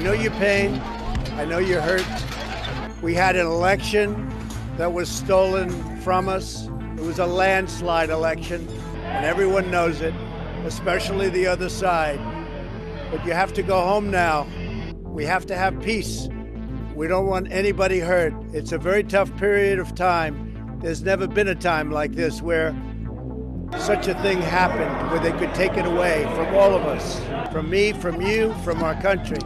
know your pain. I know you're hurt. We had an election that was stolen from us. It was a landslide election, and everyone knows it, especially the other side. But you have to go home now. We have to have peace. We don't want anybody hurt. It's a very tough period of time. There's never been a time like this where such a thing happened, where they could take it away from all of us, from me, from you, from our country.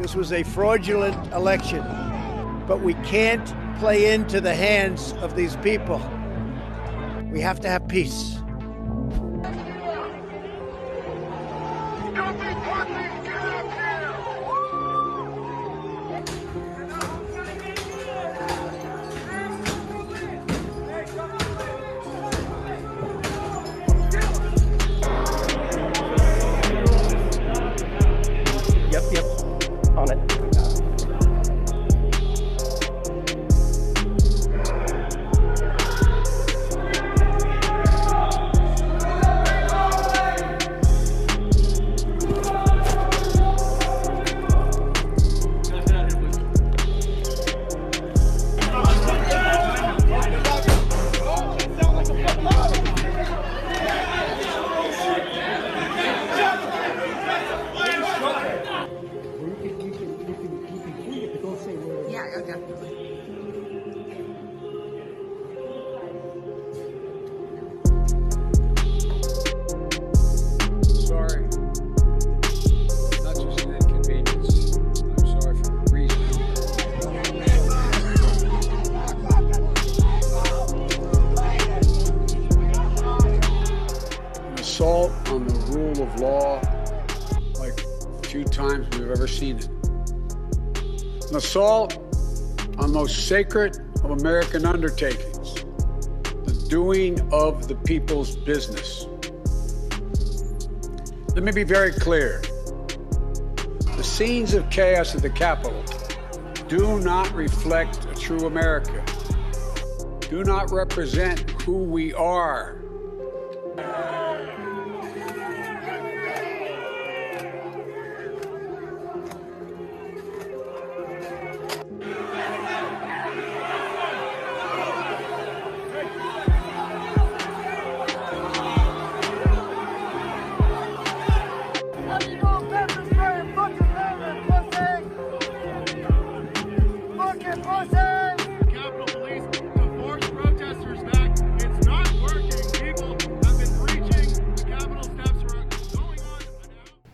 This was a fraudulent election, but we can't play into the hands of these people. We have to have peace. Sacred of American undertakings, the doing of the people's business. Let me be very clear. The scenes of chaos at the Capitol do not reflect a true America, do not represent who we are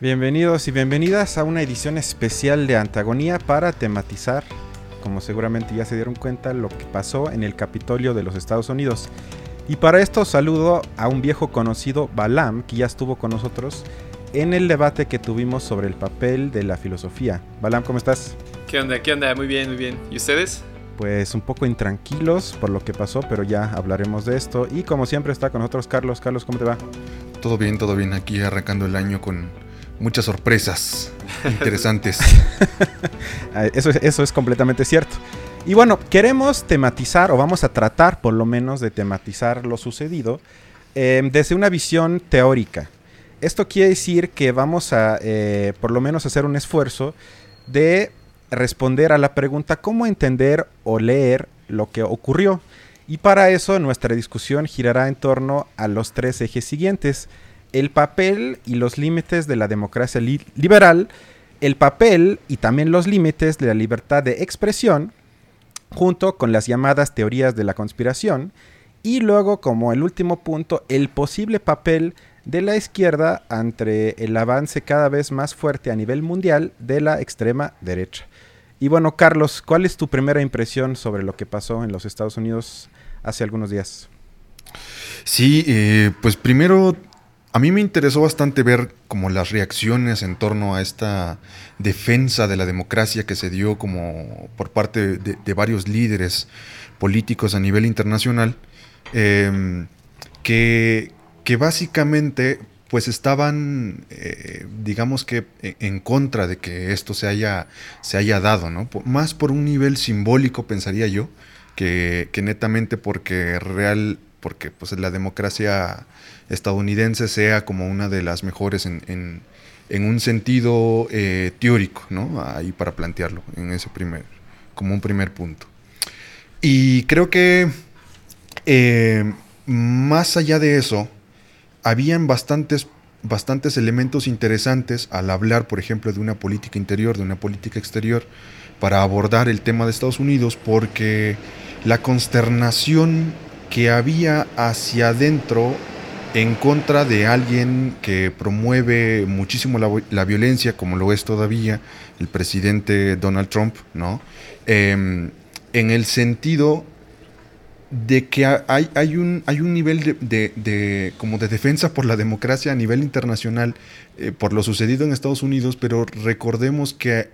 Bienvenidos y bienvenidas a una edición especial de Antagonía para tematizar, como seguramente ya se dieron cuenta, lo que pasó en el Capitolio de los Estados Unidos. Y para esto saludo a un viejo conocido, Balam, que ya estuvo con nosotros en el debate que tuvimos sobre el papel de la filosofía. Balam, ¿cómo estás? ¿Qué onda? ¿Qué onda? Muy bien, muy bien. ¿Y ustedes? Pues un poco intranquilos por lo que pasó, pero ya hablaremos de esto. Y como siempre está con nosotros Carlos. Carlos, ¿cómo te va? Todo bien, todo bien. Aquí arrancando el año con muchas sorpresas interesantes. Ah, eso, eso es completamente cierto. Y bueno, queremos tematizar, o vamos a tratar por lo menos de tematizar lo sucedido em, desde una visión teórica. Esto quiere decir que vamos a, eh, por lo menos, hacer un esfuerzo de responder a la pregunta cómo entender o leer lo que ocurrió. Y para eso nuestra discusión girará en torno a los tres ejes siguientes el papel y los límites de la democracia liberal, el papel y también los límites de la libertad de expresión, junto con las llamadas teorías de la conspiración, y luego como el último punto, el posible papel de la izquierda ante el avance cada vez más fuerte a nivel mundial de la extrema derecha. Y bueno, Carlos, ¿cuál es tu primera impresión sobre lo que pasó en los Estados Unidos hace algunos días? Sí, eh, pues primero a mí me interesó bastante ver como las reacciones en torno a esta defensa de la democracia que se dio como por parte de, varios líderes políticos a nivel internacional, em, que, básicamente pues estaban, eh, digamos que e, en contra de que esto se haya, se haya dado, ¿no? más por un nivel simbólico, pensaría yo, que, que netamente porque real, porque pues la democracia estadounidense sea como una de las mejores en, un sentido eh, teórico, ¿no? Ahí para plantearlo, en ese primer, como un primer punto. Y creo que eh, más allá de eso, habían bastantes, bastantes elementos interesantes al hablar, por ejemplo, de una política interior, de una política exterior, para abordar el tema de Estados Unidos, porque la consternación que había hacia adentro en contra de alguien que promueve muchísimo la, violencia, como lo es todavía el presidente Donald Trump, ¿no? Em, en el sentido de que hay, hay, un, hay un nivel de, como de defensa por la democracia a nivel internacional eh, por lo sucedido en Estados Unidos, pero recordemos que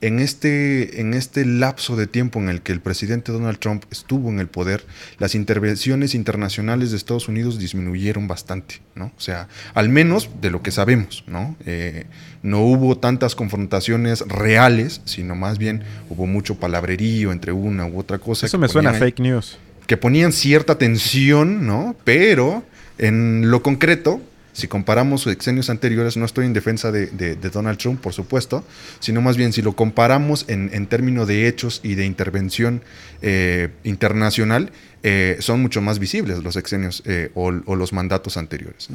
en este, en este lapso de tiempo en el que el presidente Donald Trump estuvo en el poder, las intervenciones internacionales de Estados Unidos disminuyeron bastante, ¿no? O sea, al menos de lo que sabemos, ¿no? Eh, no hubo tantas confrontaciones reales, sino más bien hubo mucho palabrerío entre una u otra cosa. Eso me suena a fake news. Que ponían cierta tensión, ¿no? Pero en lo concreto, si comparamos exenios anteriores, no estoy en defensa de, Donald Trump, por supuesto, sino más bien si lo comparamos en, términos de hechos y de intervención eh, internacional, eh, son mucho más visibles los exenios eh, o, los mandatos anteriores.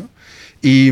Y,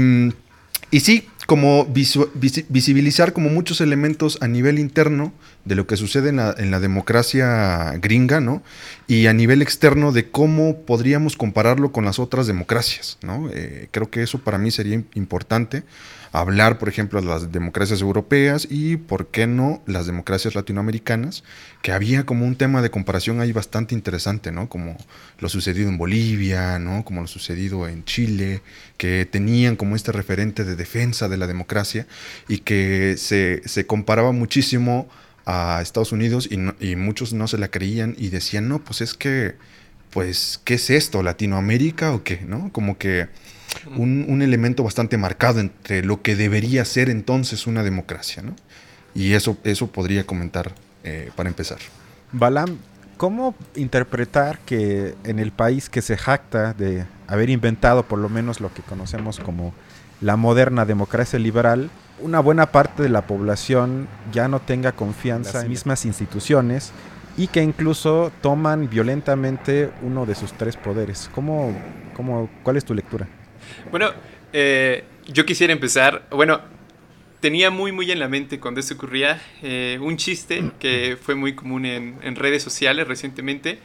y sí, como visibilizar como muchos elementos a nivel interno de lo que sucede en la, democracia gringa, ¿no? Y a nivel externo de cómo podríamos compararlo con las otras democracias, ¿no? Eh, creo que eso para mí sería importante hablar, por ejemplo, de las democracias europeas y, ¿por qué no?, las democracias latinoamericanas, que había como un tema de comparación ahí bastante interesante, ¿no? Como lo sucedido en Bolivia, ¿no? Como lo sucedido en Chile, que tenían como este referente de defensa de la democracia y que se, se comparaba muchísimo a Estados Unidos y, muchos no se la creían y decían, no, pues es que, pues, ¿qué es esto? ¿Latinoamérica o qué? ¿No? Como que un, elemento bastante marcado entre lo que debería ser entonces una democracia, ¿no? Y eso, eso podría comentar eh, para empezar. Balam, ¿cómo interpretar que en el país que se jacta de haber inventado por lo menos lo que conocemos como la moderna democracia liberal, una buena parte de la población ya no tenga confianza en las mismas instituciones y que incluso toman violentamente uno de sus tres poderes. ¿Cómo, cómo, ¿Cuál es tu lectura? Bueno, eh, yo quisiera empezar, bueno, tenía muy muy en la mente cuando eso ocurría eh, un chiste que fue muy común en, en redes sociales recientemente,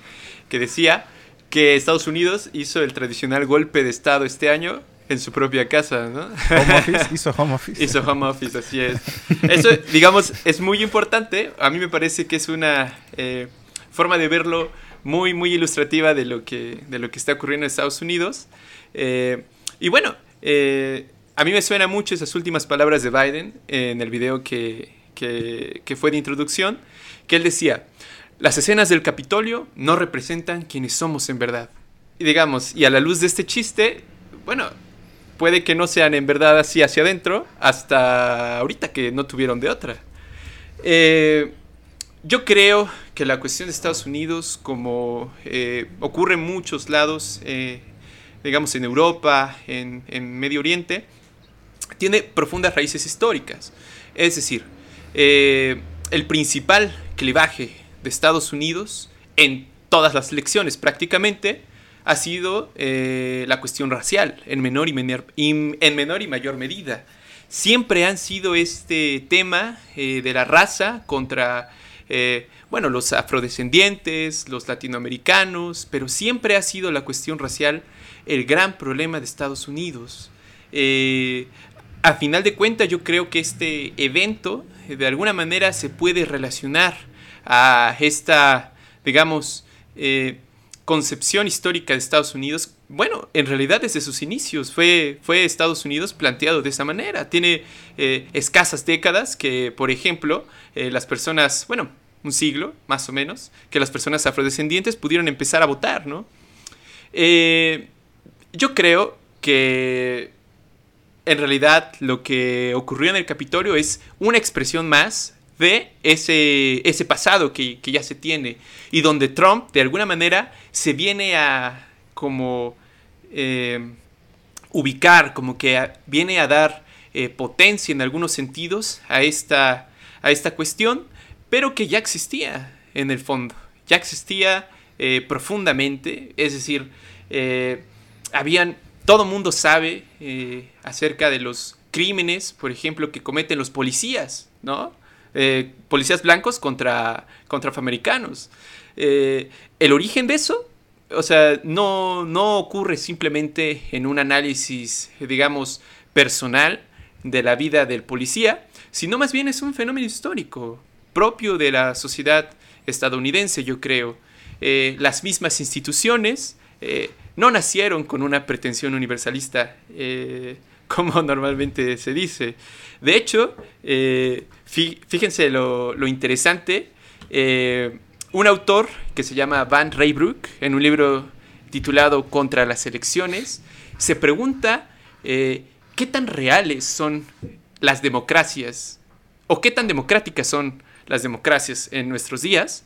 que decía que Estados Unidos hizo el tradicional golpe de Estado este año en su propia casa, ¿no? Home office, hizo home office. Hizo home office, así es. Eso, digamos, es muy importante. A mí me parece que es una eh, forma de verlo muy, muy ilustrativa de lo que, de lo que está ocurriendo en Estados Unidos. Eh, y bueno, eh, a mí me suena mucho esas últimas palabras de Biden en el video que, que, fue de introducción, que él decía, las escenas del Capitolio no representan quienes somos en verdad. Y digamos, y a la luz de este chiste, bueno, puede que no sean en verdad así hacia adentro, hasta ahorita que no tuvieron de otra. Eh, yo creo que la cuestión de Estados Unidos, como eh, ocurre en muchos lados, eh, digamos en Europa, en, Medio Oriente, tiene profundas raíces históricas. Es decir, el principal clivaje de Estados Unidos en todas las elecciones prácticamente ha sido eh, la cuestión racial, en menor y, en menor y mayor medida. Siempre han sido este tema eh, de la raza contra, eh, bueno, los afrodescendientes, los latinoamericanos, pero siempre ha sido la cuestión racial el gran problema de Estados Unidos. a final de cuentas, yo creo que este evento, de alguna manera, se puede relacionar a esta, digamos, concepción histórica de Estados Unidos, bueno, en realidad desde sus inicios fue, fue Estados Unidos planteado de esa manera. Tiene eh, escasas décadas que, por ejemplo, eh, las personas, bueno, un siglo más o menos, que las personas afrodescendientes pudieron empezar a votar, ¿no? Eh, yo creo que en realidad lo que ocurrió en el Capitolio es una expresión más de ese, ese pasado que, ya se tiene y donde Trump de alguna manera se viene a como eh, ubicar, como que viene a dar eh, potencia en algunos sentidos a esta, a esta cuestión, pero que ya existía en el fondo, ya existía eh, profundamente, es decir, habían, todo mundo sabe acerca de los crímenes, por ejemplo, que cometen los policías, ¿no? policías blancos contra, contra afroamericanos. el origen de eso o sea, no, no ocurre simplemente en un análisis, digamos, personal de la vida del policía, sino más bien es un fenómeno histórico propio de la sociedad estadounidense, yo creo. Eh, las mismas instituciones eh, no nacieron con una pretensión universalista, eh, como normalmente se dice. De hecho, fíjense lo, interesante, un autor que se llama Van Raybrook, en un libro titulado Contra las elecciones, se pregunta eh, qué tan reales son las democracias o qué tan democráticas son las democracias en nuestros días.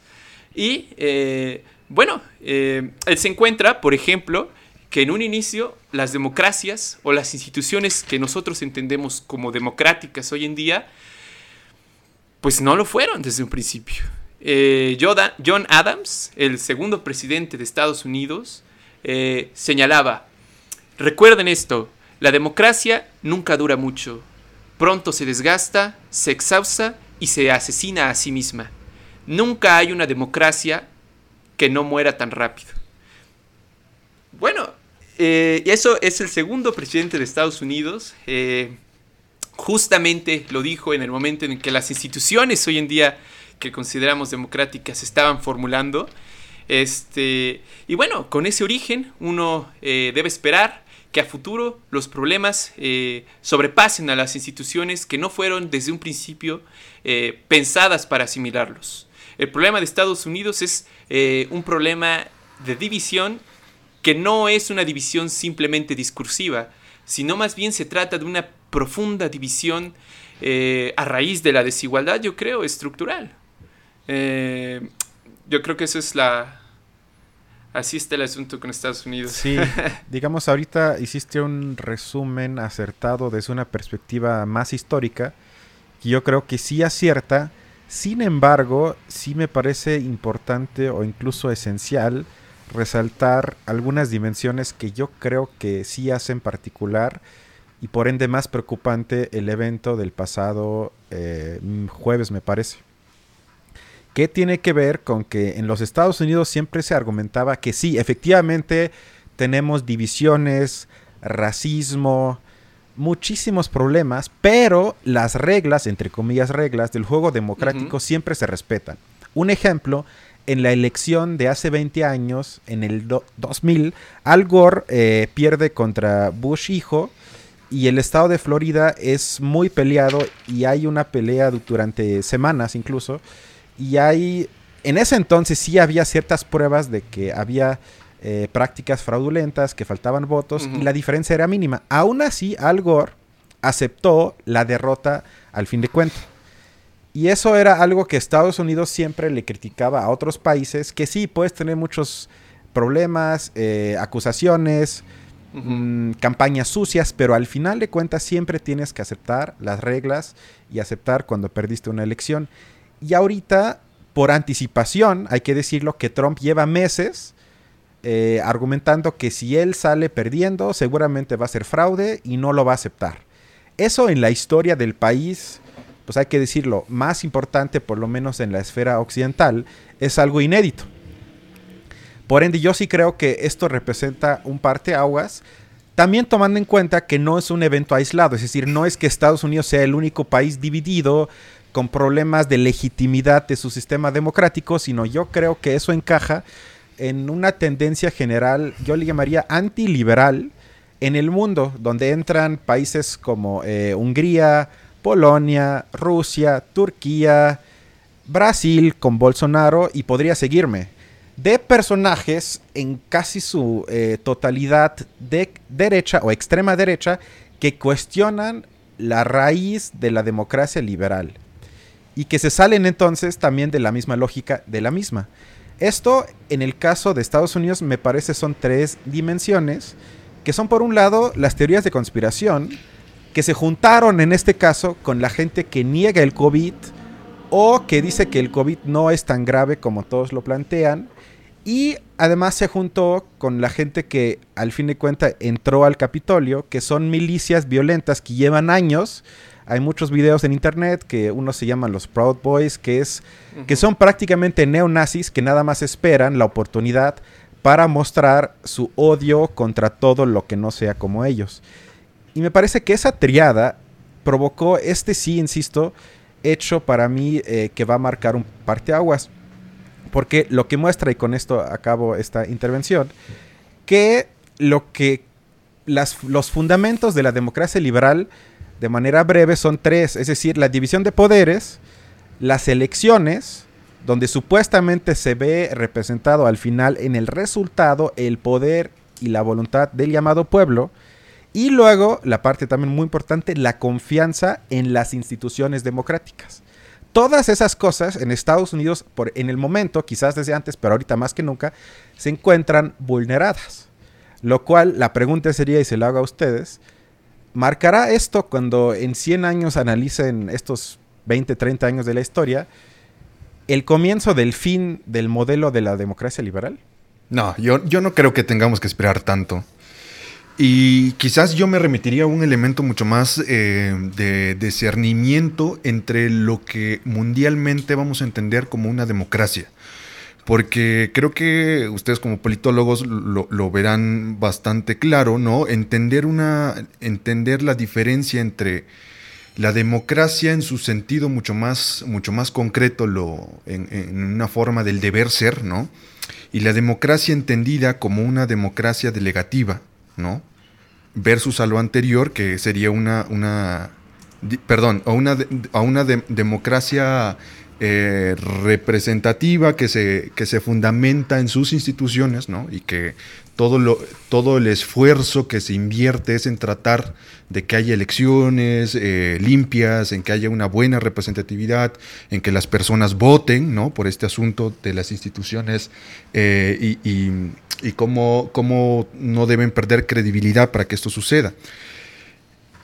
Y eh, bueno, eh, él se encuentra, por ejemplo, que en un inicio las democracias o las instituciones que nosotros entendemos como democráticas hoy en día, pues no lo fueron desde un principio. Eh, John Adams, el segundo presidente de Estados Unidos, eh, señalaba, recuerden esto, la democracia nunca dura mucho, pronto se desgasta, se exhausta y se asesina a sí misma. Nunca hay una democracia que no muera tan rápido. Bueno, eh, eso es el segundo presidente de Estados Unidos. justamente lo dijo en el momento en que las instituciones hoy en día que consideramos democráticas estaban formulando. Este, y bueno, con ese origen uno eh, debe esperar que a futuro los problemas eh, sobrepasen a las instituciones que no fueron desde un principio eh, pensadas para asimilarlos. El problema de Estados Unidos es un problema de división que no es una división simplemente discursiva, sino más bien se trata de una profunda división a raíz de la desigualdad, yo creo, estructural. Eh, yo creo que eso es la... Así está el asunto con Estados Unidos. Sí, digamos, ahorita hiciste un resumen acertado desde una perspectiva más histórica, que yo creo que sí acierta. Sin embargo, sí me parece importante o incluso esencial resaltar algunas dimensiones que yo creo que sí hacen particular y por ende más preocupante el evento del pasado eh, jueves, me parece. ¿Qué tiene que ver con que en los Estados Unidos siempre se argumentaba que sí, efectivamente tenemos divisiones, racismo, muchísimos problemas, pero las reglas, entre comillas reglas, del juego democrático siempre se respetan. Un ejemplo, en la elección de hace 20 años, en el 2000, Al Gore eh, pierde contra Bush hijo y el estado de Florida es muy peleado y hay una pelea durante semanas incluso y hay, en ese entonces sí había ciertas pruebas de que había eh, prácticas fraudulentas, que faltaban votos y la diferencia era mínima. Aún así, Al Gore aceptó la derrota al fin de cuentas. Y eso era algo que Estados Unidos siempre le criticaba a otros países, que sí, puedes tener muchos problemas, eh, acusaciones, mm, campañas sucias, pero al final de cuentas siempre tienes que aceptar las reglas y aceptar cuando perdiste una elección. Y ahorita, por anticipación, hay que decirlo que Trump lleva meses eh, argumentando que si él sale perdiendo, seguramente va a ser fraude y no lo va a aceptar. Eso en la historia del país, pues hay que decirlo, más importante, por lo menos en la esfera occidental, es algo inédito. Por ende, yo sí creo que esto representa un parteaguas, también tomando en cuenta que no es un evento aislado, es decir, no es que Estados Unidos sea el único país dividido, con problemas de legitimidad de su sistema democrático, sino yo creo que eso encaja en una tendencia general, yo le llamaría antiliberal, en el mundo, donde entran países como eh, Hungría, Polonia, Rusia, Turquía, Brasil con Bolsonaro y podría seguirme, de personajes en casi su eh, totalidad de derecha o extrema derecha que cuestionan la raíz de la democracia liberal y que se salen entonces también de la misma lógica de la misma. Esto en el caso de Estados Unidos me parece son tres dimensiones, que son por un lado las teorías de conspiración, que se juntaron en este caso con la gente que niega el COVID o que dice que el COVID no es tan grave como todos lo plantean. Y además se juntó con la gente que al fin de cuentas entró al Capitolio, que son milicias violentas que llevan años. Hay muchos videos en internet que unos se llaman los Proud Boys, que, es, que son prácticamente neonazis que nada más esperan la oportunidad para mostrar su odio contra todo lo que no sea como ellos. Y me parece que esa triada provocó este sí, insisto, hecho para mí eh, que va a marcar un parteaguas. Porque lo que muestra, y con esto acabo esta intervención, que lo que las, los fundamentos de la democracia liberal, de manera breve, son tres. Es decir, la división de poderes, las elecciones, donde supuestamente se ve representado al final en el resultado el poder y la voluntad del llamado pueblo, y luego, la parte también muy importante, la confianza en las instituciones democráticas. Todas esas cosas en Estados Unidos, por, en el momento, quizás desde antes, pero ahorita más que nunca, se encuentran vulneradas. Lo cual, la pregunta sería, y se lo hago a ustedes, ¿marcará esto cuando en 100 años analicen estos 20, 30 años de la historia, el comienzo del fin del modelo de la democracia liberal? No, yo, yo no creo que tengamos que esperar tanto. Y quizás yo me remitiría a un elemento mucho más eh, de discernimiento entre lo que mundialmente vamos a entender como una democracia. Porque creo que ustedes como politólogos lo, verán bastante claro, ¿no? Entender, una, entender la diferencia entre la democracia en su sentido mucho más, mucho más concreto, lo, en, una forma del deber ser, ¿no? Y la democracia entendida como una democracia delegativa, ¿no? versus a lo anterior, que sería una, una perdón, a una, a una democracia eh, representativa que se, que se fundamenta en sus instituciones, ¿no? Y que todo, lo, todo el esfuerzo que se invierte es en tratar de que haya elecciones eh, limpias, en que haya una buena representatividad, en que las personas voten, ¿no? Por este asunto de las instituciones eh, y y cómo, cómo no deben perder credibilidad para que esto suceda.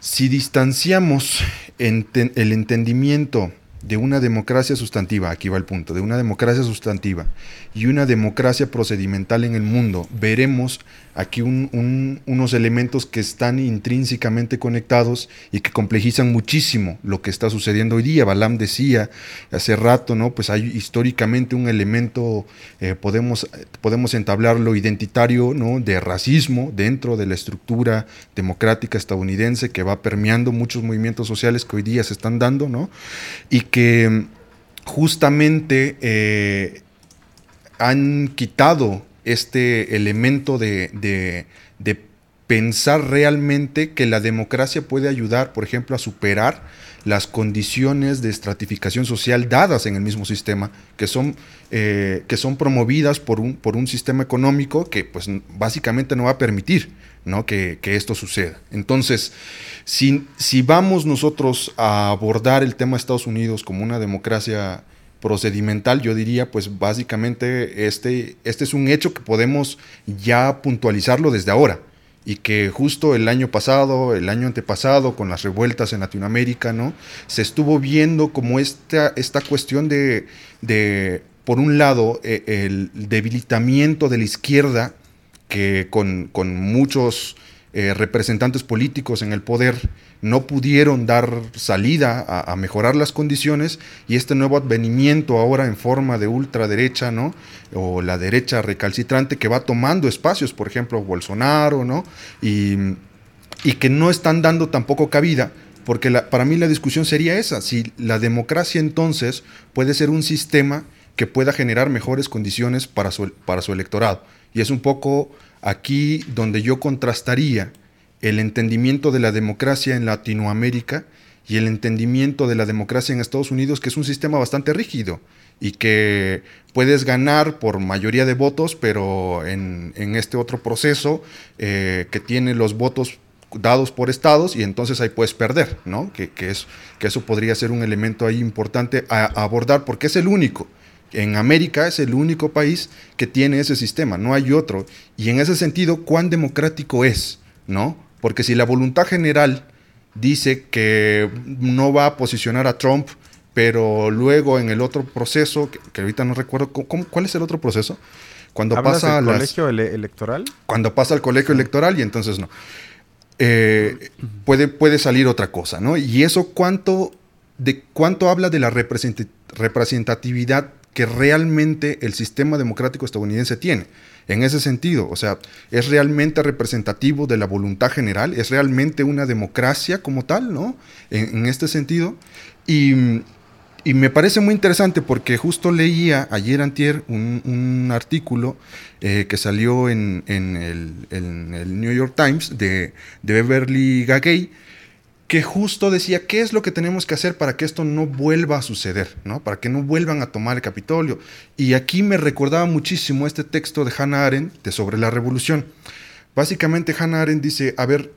Si distanciamos el entendimiento de una democracia sustantiva, aquí va el punto, de una democracia sustantiva y una democracia procedimental en el mundo, veremos aquí unos elementos que están intrínsecamente conectados y que complejizan muchísimo lo que está sucediendo hoy día. Balam decía hace rato, ¿no? Pues hay históricamente un elemento, eh, podemos, podemos entablarlo identitario, ¿no? De racismo dentro de la estructura democrática estadounidense que va permeando muchos movimientos sociales que hoy día se están dando, ¿no? Y que justamente eh, han quitado este elemento de, pensar realmente que la democracia puede ayudar, por ejemplo, a superar las condiciones de estratificación social dadas en el mismo sistema, que son, eh, que son promovidas por un, por un sistema económico que pues, básicamente no va a permitir ¿no? que, esto suceda. Entonces, si, vamos nosotros a abordar el tema de Estados Unidos como una democracia procedimental, yo diría, pues básicamente este, este es un hecho que podemos ya puntualizarlo desde ahora y que justo el año pasado, el año antepasado, con las revueltas en Latinoamérica, ¿no? Se estuvo viendo como esta, esta cuestión de, por un lado, e, el debilitamiento de la izquierda, que con, con muchos eh, representantes políticos en el poder no pudieron dar salida a, mejorar las condiciones y este nuevo advenimiento ahora en forma de ultraderecha, ¿no? O la derecha recalcitrante que va tomando espacios, por ejemplo, Bolsonaro, ¿no? Y, y que no están dando tampoco cabida, porque para mí la discusión sería esa, si la democracia entonces puede ser un sistema que pueda generar mejores condiciones para su, para su electorado. Y es un poco Aquí donde yo contrastaría el entendimiento de la democracia en Latinoamérica y el entendimiento de la democracia en Estados Unidos, que es un sistema bastante rígido y que puedes ganar por mayoría de votos, pero en, este otro proceso eh, que tiene los votos dados por estados y entonces ahí puedes perder, ¿no? Que, es, que eso podría ser un elemento ahí importante a abordar porque es el único en América es el único país que tiene ese sistema, no hay otro. Y en ese sentido, ¿cuán democrático es? ¿No? Porque si la voluntad general dice que no va a posicionar a Trump, pero luego en el otro proceso, que, ahorita no recuerdo, ¿cuál es el otro proceso? Cuando pasa al colegio electoral. Cuando pasa al colegio electoral y entonces no. Eh, puede, puede salir otra cosa, ¿no? Y eso cuánto, de, cuánto habla de la representatividad que realmente el sistema democrático estadounidense tiene. En ese sentido, o sea, es realmente representativo de la voluntad general, es realmente una democracia como tal, ¿no? En, este sentido. Y, me parece muy interesante porque justo leía ayer antier un, artículo eh, que salió en, el, New York Times de, Beverly Gagay, que justo decía qué es lo que tenemos que hacer para que esto no vuelva a suceder, ¿no? Para que no vuelvan a tomar el Capitolio. Y aquí me recordaba muchísimo este texto de Hannah Arendt sobre la revolución. Básicamente Hannah Arendt dice, a ver,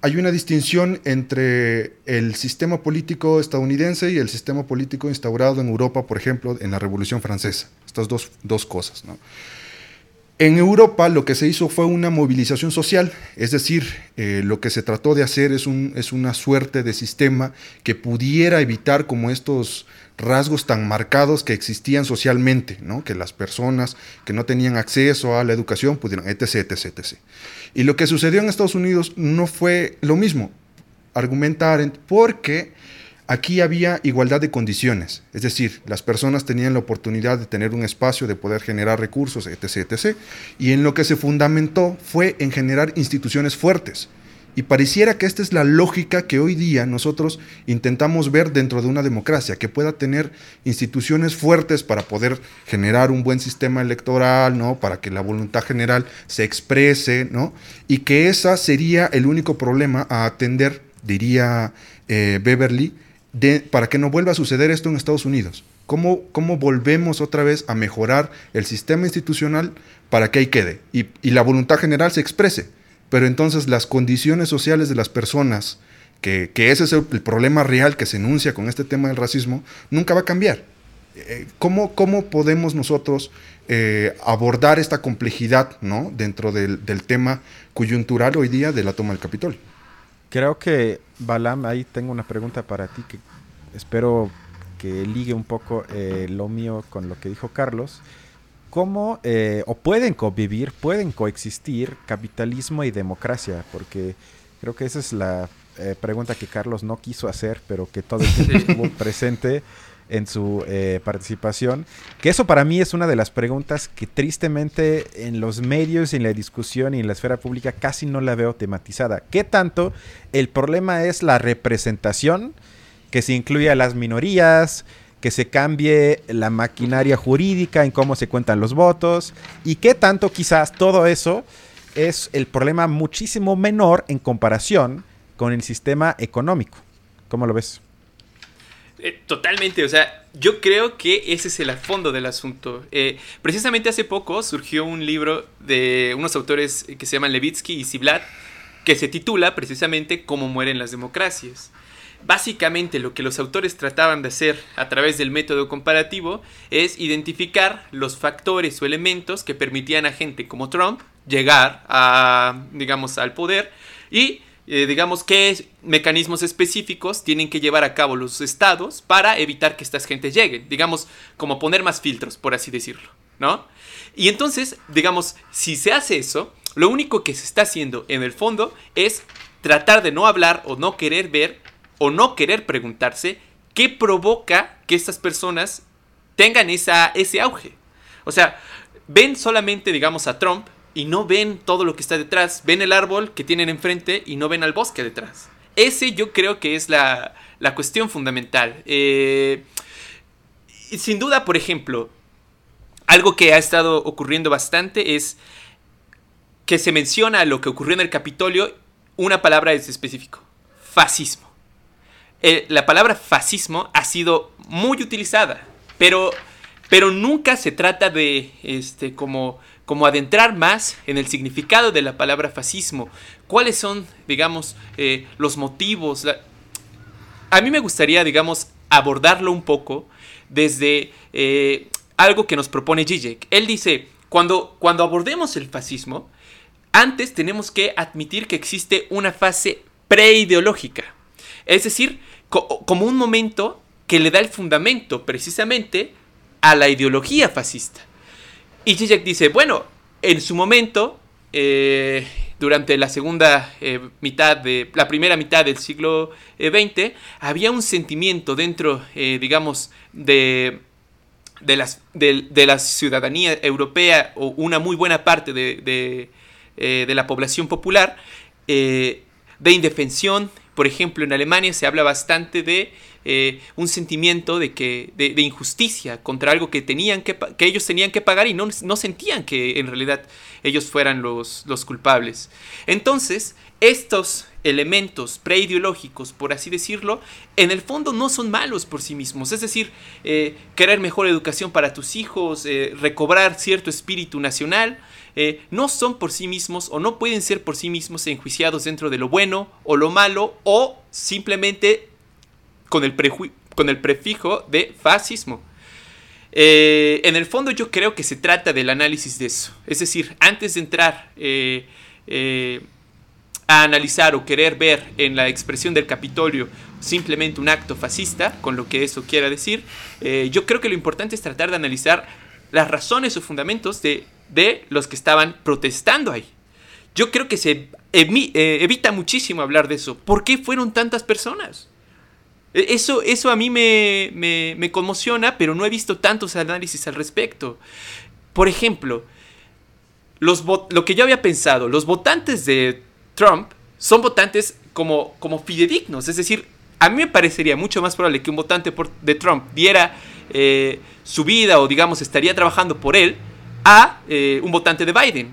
hay una distinción entre el sistema político estadounidense y el sistema político instaurado en Europa, por ejemplo, en la Revolución Francesa. Estas dos, dos cosas, ¿no? En Europa lo que se hizo fue una movilización social, es decir, eh, lo que se trató de hacer es, un, es, una suerte de sistema que pudiera evitar como estos rasgos tan marcados que existían socialmente, ¿no? que las personas que no tenían acceso a la educación pudieran, etc., etc., etc. Y lo que sucedió en Estados Unidos no fue lo mismo, argumentar, porque Aquí había igualdad de condiciones, es decir, las personas tenían la oportunidad de tener un espacio, de poder generar recursos, etc., etc. Y en lo que se fundamentó fue en generar instituciones fuertes. Y pareciera que esta es la lógica que hoy día nosotros intentamos ver dentro de una democracia, que pueda tener instituciones fuertes para poder generar un buen sistema electoral, ¿no? Para que la voluntad general se exprese, ¿no? Y que esa sería el único problema a atender, diría eh, Beverly, para que no vuelva a suceder esto en Estados Unidos. ¿Cómo, ¿Cómo volvemos otra vez a mejorar el sistema institucional para que ahí quede y, la voluntad general se exprese? Pero entonces las condiciones sociales de las personas, que, ese es el, problema real que se enuncia con este tema del racismo, nunca va a cambiar. Eh, ¿Cómo, cómo podemos nosotros eh, abordar esta complejidad ¿no? dentro del, del tema coyuntural hoy día de la toma del Capitolio? Creo que, Balam, ahí tengo una pregunta para ti que espero que ligue un poco eh, lo mío con lo que dijo Carlos. ¿Cómo eh, o pueden convivir, pueden coexistir capitalismo y democracia? Porque creo que esa es la eh, pregunta que Carlos no quiso hacer, pero que todo el tiempo estuvo presente en su eh, participación. Que eso para mí es una de las preguntas que tristemente en los medios, en la discusión y en la esfera pública casi no la veo tematizada. ¿Qué tanto el problema es la representación, que se incluya a las minorías, que se cambie la maquinaria jurídica en cómo se cuentan los votos? ¿Y qué tanto quizás todo eso es el problema muchísimo menor en comparación con el sistema económico? ¿Cómo lo ves? Eh, totalmente, o sea, yo creo que ese es el fondo del asunto. Eh, precisamente hace poco surgió un libro de unos autores que se llaman Levitsky y Ziblatt, que se titula precisamente Cómo mueren las democracias. Básicamente lo que los autores trataban de hacer a través del método comparativo es identificar los factores o elementos que permitían a gente como Trump llegar a, digamos, al poder y eh, digamos, qué mecanismos específicos tienen que llevar a cabo los estados para evitar que estas gentes lleguen. Digamos, como poner más filtros, por así decirlo, ¿no? Y entonces, digamos, si se hace eso, lo único que se está haciendo en el fondo es tratar de no hablar o no querer ver o no querer preguntarse qué provoca que estas personas tengan esa, ese auge. O sea, ven solamente, digamos, a Trump y no ven todo lo que está detrás. Ven el árbol que tienen enfrente y no ven al bosque detrás. Ese yo creo que es la, cuestión fundamental. Eh, sin duda, por ejemplo, algo que ha estado ocurriendo bastante es que se menciona lo que ocurrió en el Capitolio, una palabra es específico, fascismo. Eh, la palabra fascismo ha sido muy utilizada, pero, pero nunca se trata de este, como como adentrar más en el significado de la palabra fascismo. ¿Cuáles son, digamos, eh, los motivos? A mí me gustaría, digamos, abordarlo un poco desde eh, algo que nos propone Zizek. Él dice, cuando, cuando abordemos el fascismo, antes tenemos que admitir que existe una fase preideológica. Es decir, como un momento que le da el fundamento precisamente a la ideología fascista. Y Zizek dice, bueno, en su momento, eh, durante la segunda eh, mitad de la primera mitad del siglo XX, eh, había un sentimiento dentro, digamos, de, de, las, de, la ciudadanía europea o una muy buena parte de, de la población popular de indefensión. Por ejemplo, en Alemania se habla bastante de eh, un sentimiento de, que, de, injusticia contra algo que, tenían que, que, ellos tenían que pagar y no, no sentían que en realidad ellos fueran los, los culpables. Entonces, estos elementos preideológicos, por así decirlo, en el fondo no son malos por sí mismos. Es decir, eh, querer mejor educación para tus hijos, eh, recobrar cierto espíritu nacional, no son por sí mismos o no pueden ser por sí mismos enjuiciados dentro de lo bueno o lo malo o simplemente con el, con el prefijo de fascismo. Eh, en el fondo yo creo que se trata del análisis de eso. Es decir, antes de entrar eh, eh, a analizar o querer ver en la expresión del Capitolio simplemente un acto fascista, con lo que eso quiera decir, yo creo que lo importante es tratar de analizar las razones o fundamentos de, de los que estaban protestando ahí. Yo creo que se evita muchísimo hablar de eso. ¿Por qué fueron tantas personas? E, eso, eso a mí me, conmociona, pero no he visto tantos análisis al respecto. Por ejemplo, los lo que yo había pensado, los votantes de Trump son votantes como, como fidedignos, es decir, a mí me parecería mucho más probable que un votante de Trump diera eh, su vida o digamos estaría trabajando por él a eh, un votante de Biden,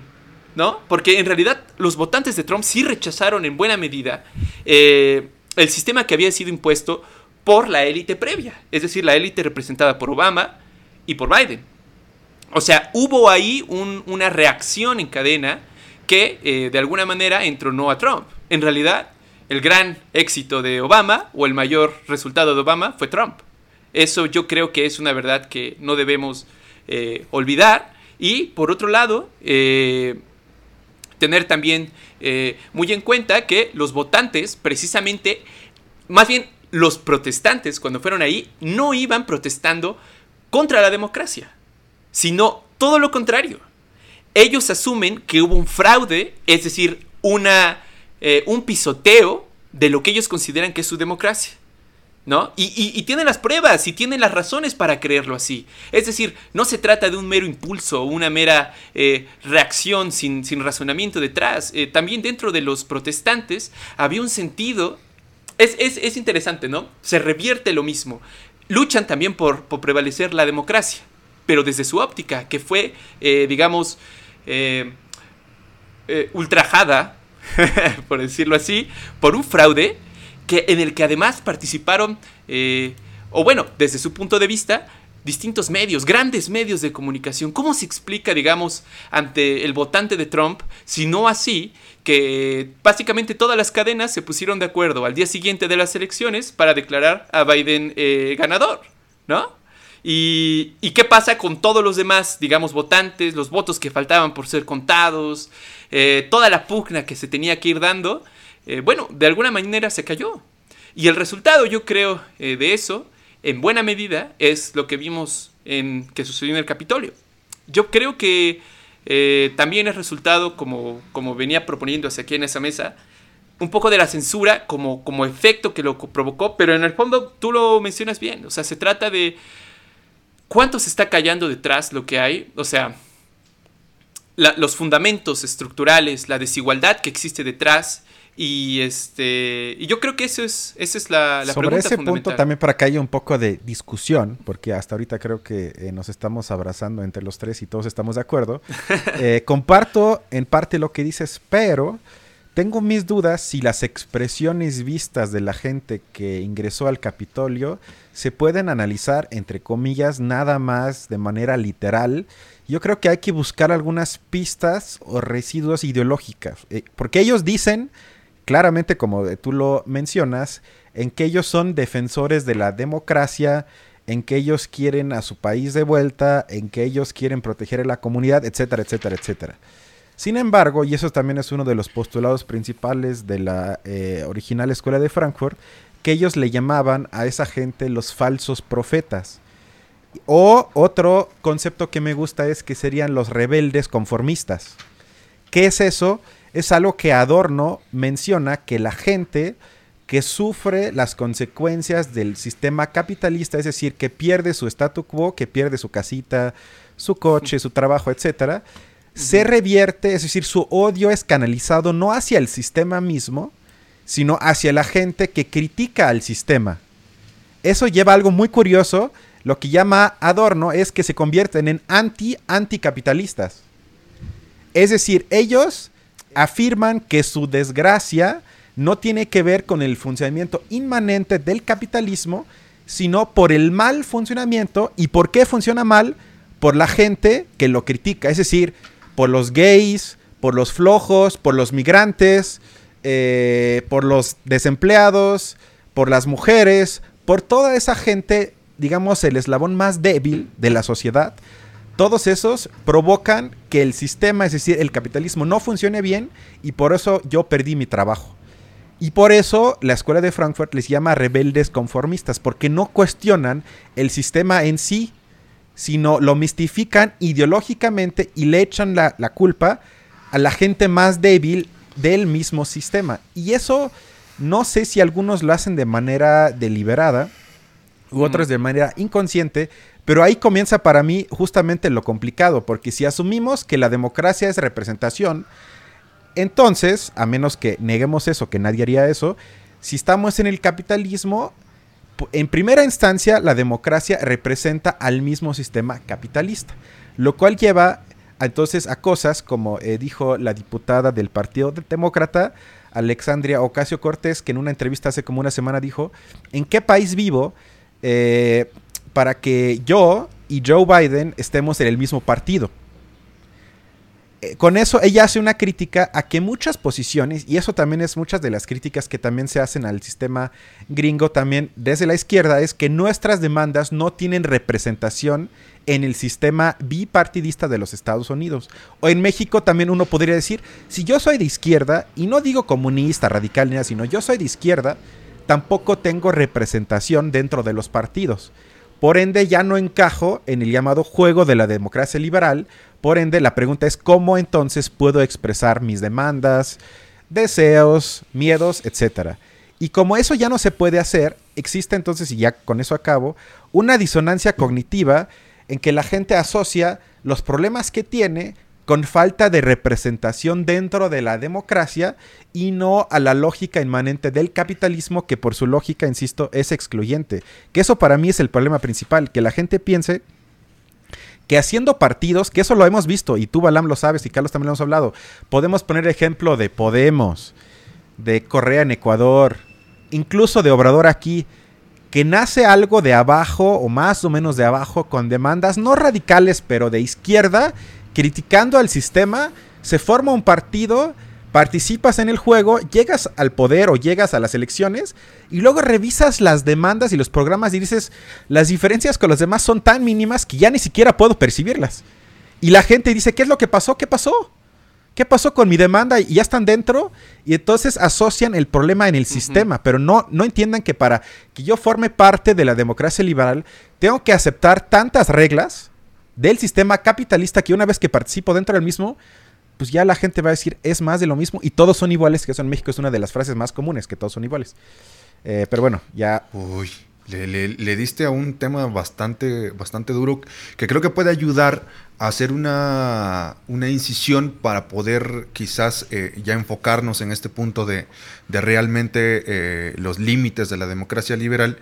¿no? Porque en realidad los votantes de Trump sí rechazaron en buena medida eh, el sistema que había sido impuesto por la élite previa, es decir, la élite representada por Obama y por Biden. O sea, hubo ahí una reacción en cadena que eh, de alguna manera entronó a Trump. En realidad, el gran éxito de Obama o el mayor resultado de Obama fue Trump. Eso yo creo que es una verdad que no debemos eh, olvidar. Y por otro lado, eh, tener también eh, muy en cuenta que los votantes, precisamente, más bien los protestantes, cuando fueron ahí, no iban protestando contra la democracia, sino todo lo contrario. Ellos asumen que hubo un fraude, es decir, una, eh, un pisoteo de lo que ellos consideran que es su democracia. ¿No? Y, tienen las pruebas y tienen las razones para creerlo así. Es decir, no se trata de un mero impulso, una mera eh, reacción sin, razonamiento detrás. Eh, también dentro de los protestantes había un sentido... Es, interesante, ¿no? Se revierte lo mismo. Luchan también por, prevalecer la democracia, pero desde su óptica, que fue, eh, digamos, ultrajada, por decirlo así, por un fraude que, en el que además participaron, eh, o bueno, desde su punto de vista, distintos medios, grandes medios de comunicación. ¿Cómo se explica, digamos, ante el votante de Trump, si no así, que básicamente todas las cadenas se pusieron de acuerdo al día siguiente de las elecciones para declarar a Biden eh, ganador, ¿no? Y, qué pasa con todos los demás, digamos, votantes, los votos que faltaban por ser contados, eh, toda la pugna que se tenía que ir dando? Eh, bueno, de alguna manera se cayó. Y el resultado, yo creo, eh, de eso, en buena medida, es lo que vimos en que sucedió en el Capitolio. Yo creo que eh, también es resultado, como, como venía proponiéndose aquí en esa mesa, un poco de la censura como, como efecto que lo provocó, pero en el fondo tú lo mencionas bien. O sea, se trata de cuánto se está callando detrás lo que hay. O sea, los fundamentos estructurales, la desigualdad que existe detrás y este y yo creo que eso es esa es la, la Sobre ese punto también para que haya un poco de discusión, porque hasta ahorita creo que eh, nos estamos abrazando entre los tres y todos estamos de acuerdo. Eh, comparto en parte lo que dices, pero tengo mis dudas si las expresiones vistas de la gente que ingresó al Capitolio se pueden analizar, entre comillas, nada más de manera literal. Yo creo que hay que buscar algunas pistas o residuos ideológicas, eh, porque ellos dicen claramente, como tú lo mencionas, en que ellos son defensores de la democracia, en que ellos quieren a su país de vuelta, en que ellos quieren proteger a la comunidad, etcétera, etcétera, etcétera. Sin embargo, y eso también es uno de los postulados principales de la eh, original escuela de Frankfurt, que ellos le llamaban a esa gente los falsos profetas. O otro concepto que me gusta es que serían los rebeldes conformistas. ¿Qué es eso? Es algo que Adorno menciona que la gente que sufre las consecuencias del sistema capitalista, es decir, que pierde su statu quo, que pierde su casita, su coche, su trabajo, etcétera, se revierte, es decir, su odio es canalizado no hacia el sistema mismo, sino hacia la gente que critica al sistema. Eso lleva a algo muy curioso, lo que llama Adorno es que se convierten en anti-anticapitalistas. Es decir, ellos afirman que su desgracia no tiene que ver con el funcionamiento inmanente del capitalismo, sino por el mal funcionamiento. ¿Y por qué funciona mal? Por la gente que lo critica, es decir, por los gays, por los flojos, por los migrantes, eh, por los desempleados, por las mujeres, por toda esa gente, digamos, el eslabón más débil de la sociedad. Todos esos provocan que el sistema, es decir, el capitalismo, no funcione bien y por eso yo perdí mi trabajo. Y por eso la escuela de Frankfurt les llama rebeldes conformistas, porque no cuestionan el sistema en sí, sino lo mistifican ideológicamente y le echan la, culpa a la gente más débil del mismo sistema. Y eso no sé si algunos lo hacen de manera deliberada u otros de manera inconsciente, pero ahí comienza para mí justamente lo complicado, porque si asumimos que la democracia es representación, entonces, a menos que neguemos eso, que nadie haría eso, si estamos en el capitalismo, en primera instancia la democracia representa al mismo sistema capitalista, lo cual lleva entonces a cosas como eh, dijo la diputada del Partido Demócrata, Alexandria Ocasio Cortés, que en una entrevista hace como una semana dijo, ¿en qué país vivo eh, para que yo y Joe Biden estemos en el mismo partido? Eh, con eso ella hace una crítica a que muchas posiciones, y eso también es muchas de las críticas que también se hacen al sistema gringo también desde la izquierda, es que nuestras demandas no tienen representación en el sistema bipartidista de los Estados Unidos. O en México también uno podría decir, si yo soy de izquierda, y no digo comunista, radical, ni nada, sino yo soy de izquierda, tampoco tengo representación dentro de los partidos. Por ende, ya no encajo en el llamado juego de la democracia liberal. Por ende, la pregunta es cómo entonces puedo expresar mis demandas, deseos, miedos, etc. Y como eso ya no se puede hacer, existe entonces, y ya con eso acabo, una disonancia cognitiva en que la gente asocia los problemas que tiene con falta de representación dentro de la democracia y no a la lógica inmanente del capitalismo que por su lógica, insisto, es excluyente. Que eso para mí es el problema principal, que la gente piense que haciendo partidos, que eso lo hemos visto y tú Balam lo sabes y Carlos también lo hemos hablado, podemos poner ejemplo de Podemos, de Correa en Ecuador, incluso de Obrador aquí, que nace algo de abajo o más o menos de abajo con demandas no radicales pero de izquierda criticando al sistema, se forma un partido, participas en el juego, llegas al poder o llegas a las elecciones y luego revisas las demandas y los programas y dices, las diferencias con los demás son tan mínimas que ya ni siquiera puedo percibirlas. Y la gente dice, ¿qué es lo que pasó? ¿Qué pasó? ¿Qué pasó con mi demanda? Y ya están dentro y entonces asocian el problema en el sistema, pero no, no entiendan que para que yo forme parte de la democracia liberal, tengo que aceptar tantas reglas del sistema capitalista que una vez que participo dentro del mismo, pues ya la gente va a decir es más de lo mismo y todos son iguales, que eso en México es una de las frases más comunes, que todos son iguales. Eh, pero bueno, ya... Uy, le, diste a un tema bastante, bastante duro que creo que puede ayudar a hacer una, una incisión para poder quizás eh, ya enfocarnos en este punto de, de realmente eh, los límites de la democracia liberal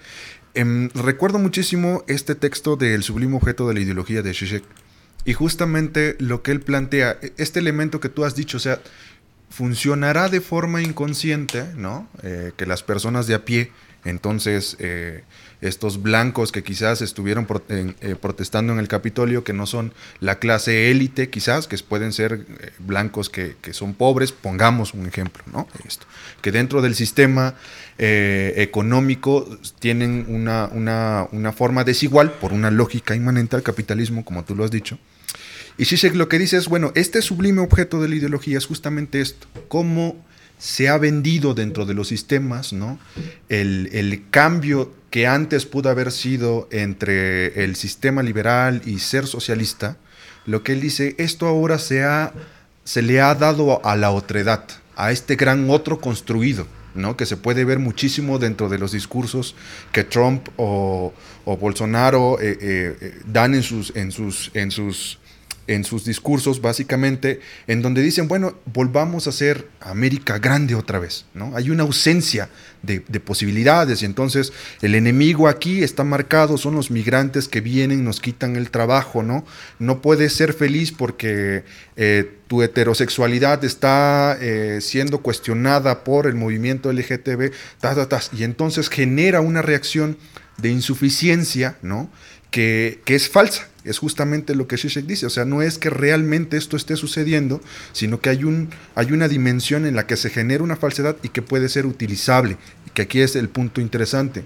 Em, recuerdo muchísimo este texto del sublime objeto de la ideología de Zizek. Y justamente lo que él plantea, e, este elemento que tú has dicho, o sea, funcionará de forma inconsciente, ¿no? Eh, que las personas de a pie, entonces, eh, estos blancos que quizás estuvieron eh, protestando en el Capitolio, que no son la clase élite quizás, que pueden ser eh, blancos que, son pobres, pongamos un ejemplo, ¿no? Esto, que dentro del sistema eh, económico tienen una, una, una forma desigual por una lógica inmanente al capitalismo, como tú lo has dicho, Y Zizek lo que dice es, bueno, este sublime objeto de la ideología es justamente esto, cómo se ha vendido dentro de los sistemas, ¿no? El, el, cambio que antes pudo haber sido entre el sistema liberal y ser socialista, lo que él dice, esto ahora se, ha, se le ha dado a la otredad, a este gran otro construido, ¿no? que se puede ver muchísimo dentro de los discursos que Trump o, o Bolsonaro eh, eh, eh, dan en sus, en sus, en sus en sus discursos, básicamente, en donde dicen, bueno, volvamos a hacer América grande otra vez, ¿no? Hay una ausencia de, posibilidades y entonces el enemigo aquí está marcado, son los migrantes que vienen, nos quitan el trabajo, ¿no? No puedes ser feliz porque eh, tu heterosexualidad está eh, siendo cuestionada por el movimiento LGTB, y entonces genera una reacción de insuficiencia, ¿no? Que, que es falsa es justamente lo que Zizek dice, o sea, no es que realmente esto esté sucediendo, sino que hay, un, hay una dimensión en la que se genera una falsedad y que puede ser utilizable, y que aquí es el punto interesante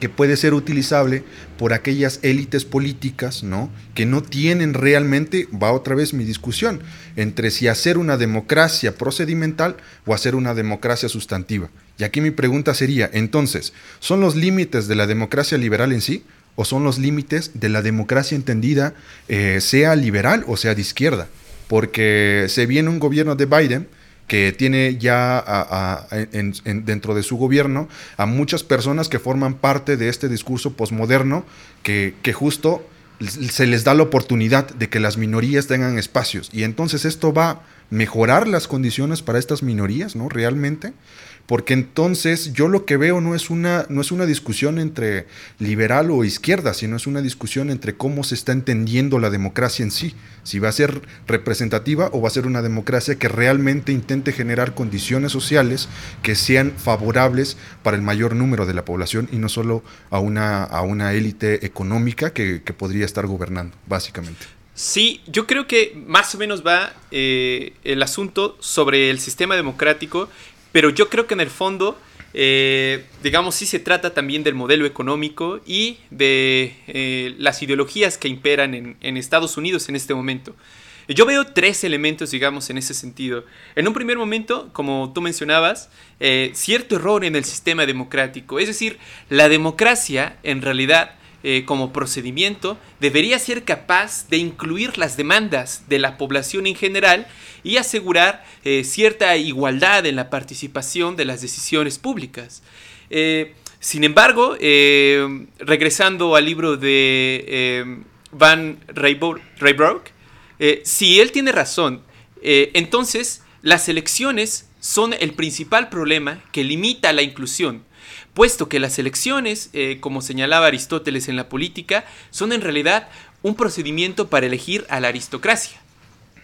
que puede ser utilizable por aquellas élites políticas, ¿no? Que no tienen realmente, va otra vez mi discusión, entre si hacer una democracia procedimental o hacer una democracia sustantiva. Y aquí mi pregunta sería, entonces, ¿son los límites de la democracia liberal en sí? O son los límites de la democracia entendida, eh, sea liberal o sea de izquierda. Porque se viene un gobierno de Biden que tiene ya dentro de su gobierno a muchas personas que forman parte de este discurso posmoderno que, justo se les da la oportunidad de que las minorías tengan espacios. Y entonces esto va mejorar las condiciones para estas minorías, ¿no? Realmente porque entonces yo lo que veo no es una, no es una discusión entre liberal o izquierda, sino es una discusión entre cómo se está entendiendo la democracia en sí, si va a ser representativa o va a ser una democracia que realmente intente generar condiciones sociales que sean favorables para el mayor número de la población y no solo a una, a una élite económica que, podría estar gobernando, básicamente. Sí, yo creo que más o menos va eh, el asunto sobre el sistema democrático pero yo creo que en el fondo, eh, digamos, sí se trata también del modelo económico y de eh, las ideologías que imperan en, Estados Unidos en este momento. Yo veo tres elementos, digamos, en ese sentido. En un primer momento, como tú mencionabas, eh, cierto error en el sistema democrático. Es decir, la democracia, en realidad, como procedimiento, debería ser capaz de incluir las demandas de la población en general y asegurar eh, cierta igualdad en la participación de las decisiones públicas. Eh, sin embargo, eh, regresando al libro de Van Raybrock, si él tiene razón, entonces las elecciones son el principal problema que limita la inclusión, puesto que las elecciones, como señalaba Aristóteles en la política, son en realidad un procedimiento para elegir a la aristocracia.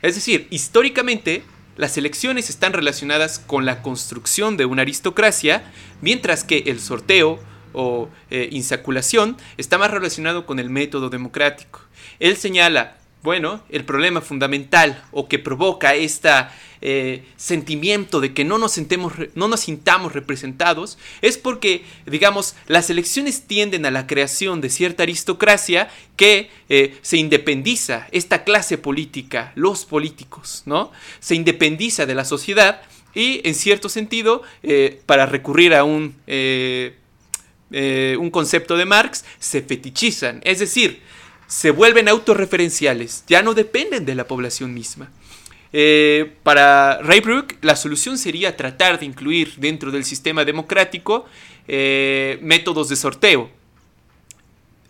Es decir, históricamente las elecciones están relacionadas con la construcción de una aristocracia, mientras que el sorteo o eh, insaculación está más relacionado con el método democrático. Él señala, bueno, el problema fundamental o que provoca este sentimiento de que no nos, sentemos, no nos sintamos representados es porque, digamos, las elecciones tienden a la creación de cierta aristocracia que eh, se independiza, esta clase política, los políticos, ¿no? Se independiza de la sociedad y, en cierto sentido, para recurrir a un, un concepto de Marx, se fetichizan. Es decir, se vuelven autorreferenciales, ya no dependen de la población misma. Eh, para Raybrook, la solución sería tratar de incluir dentro del sistema democrático eh, métodos de sorteo.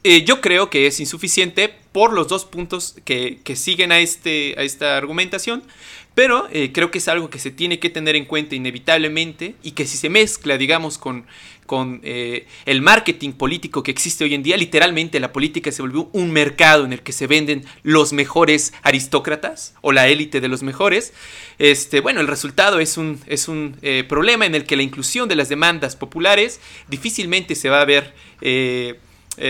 Eh, yo creo que es insuficiente por los dos puntos que, siguen a, este, a esta argumentación. Pero eh, creo que es algo que se tiene que tener en cuenta inevitablemente y que si se mezcla, digamos, con, con eh, el marketing político que existe hoy en día, literalmente la política se volvió un mercado en el que se venden los mejores aristócratas o la élite de los mejores, este, bueno, el resultado es un, es un eh, problema en el que la inclusión de las demandas populares difícilmente se va a ver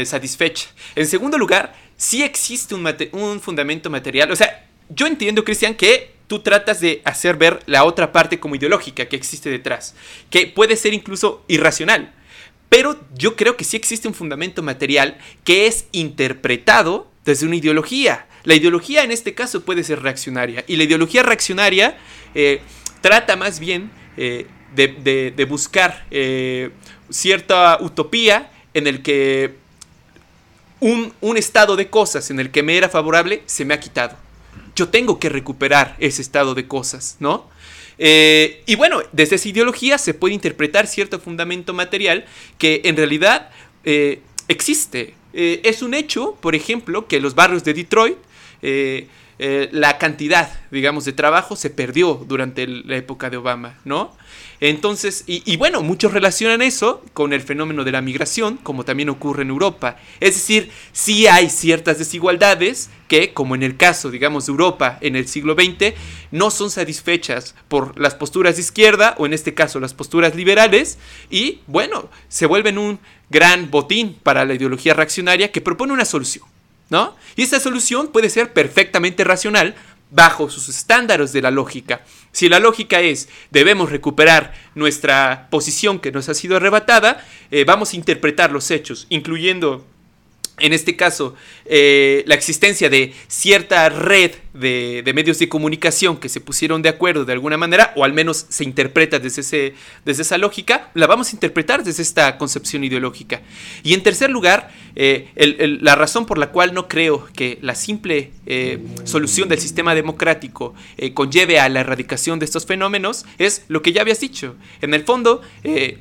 satisfecha. En segundo lugar, sí existe un, un fundamento material, o sea, yo entiendo, Cristian, que tú tratas de hacer ver la otra parte como ideológica que existe detrás, que puede ser incluso irracional. Pero yo creo que sí existe un fundamento material que es interpretado desde una ideología. La ideología en este caso puede ser reaccionaria. Y la ideología reaccionaria eh, trata más bien eh, de, buscar eh, cierta utopía en el que un, un estado de cosas en el que me era favorable se me ha quitado. Yo tengo que recuperar ese estado de cosas, ¿no? Eh, y bueno, desde esa ideología se puede interpretar cierto fundamento material que en realidad eh, existe. Eh, es un hecho, por ejemplo, que los barrios de Detroit, la cantidad, digamos, de trabajo se perdió durante la época de Obama, ¿no? Entonces, y, bueno, muchos relacionan eso con el fenómeno de la migración, como también ocurre en Europa. Es decir, sí hay ciertas desigualdades que, como en el caso, digamos, de Europa en el siglo XX, no son satisfechas por las posturas de izquierda, o en este caso las posturas liberales, y bueno, se vuelven un gran botín para la ideología reaccionaria que propone una solución. ¿No? Y esa solución puede ser perfectamente racional bajo sus estándares de la lógica. Si la lógica es debemos recuperar nuestra posición que nos ha sido arrebatada, eh, vamos a interpretar los hechos, incluyendo en este caso, eh, la existencia de cierta red de, medios de comunicación que se pusieron de acuerdo de alguna manera, o al menos se interpreta desde, ese, desde esa lógica, la vamos a interpretar desde esta concepción ideológica. Y en tercer lugar, eh, la razón por la cual no creo que la simple eh, solución del sistema democrático conlleve a la erradicación de estos fenómenos es lo que ya habías dicho. En el fondo,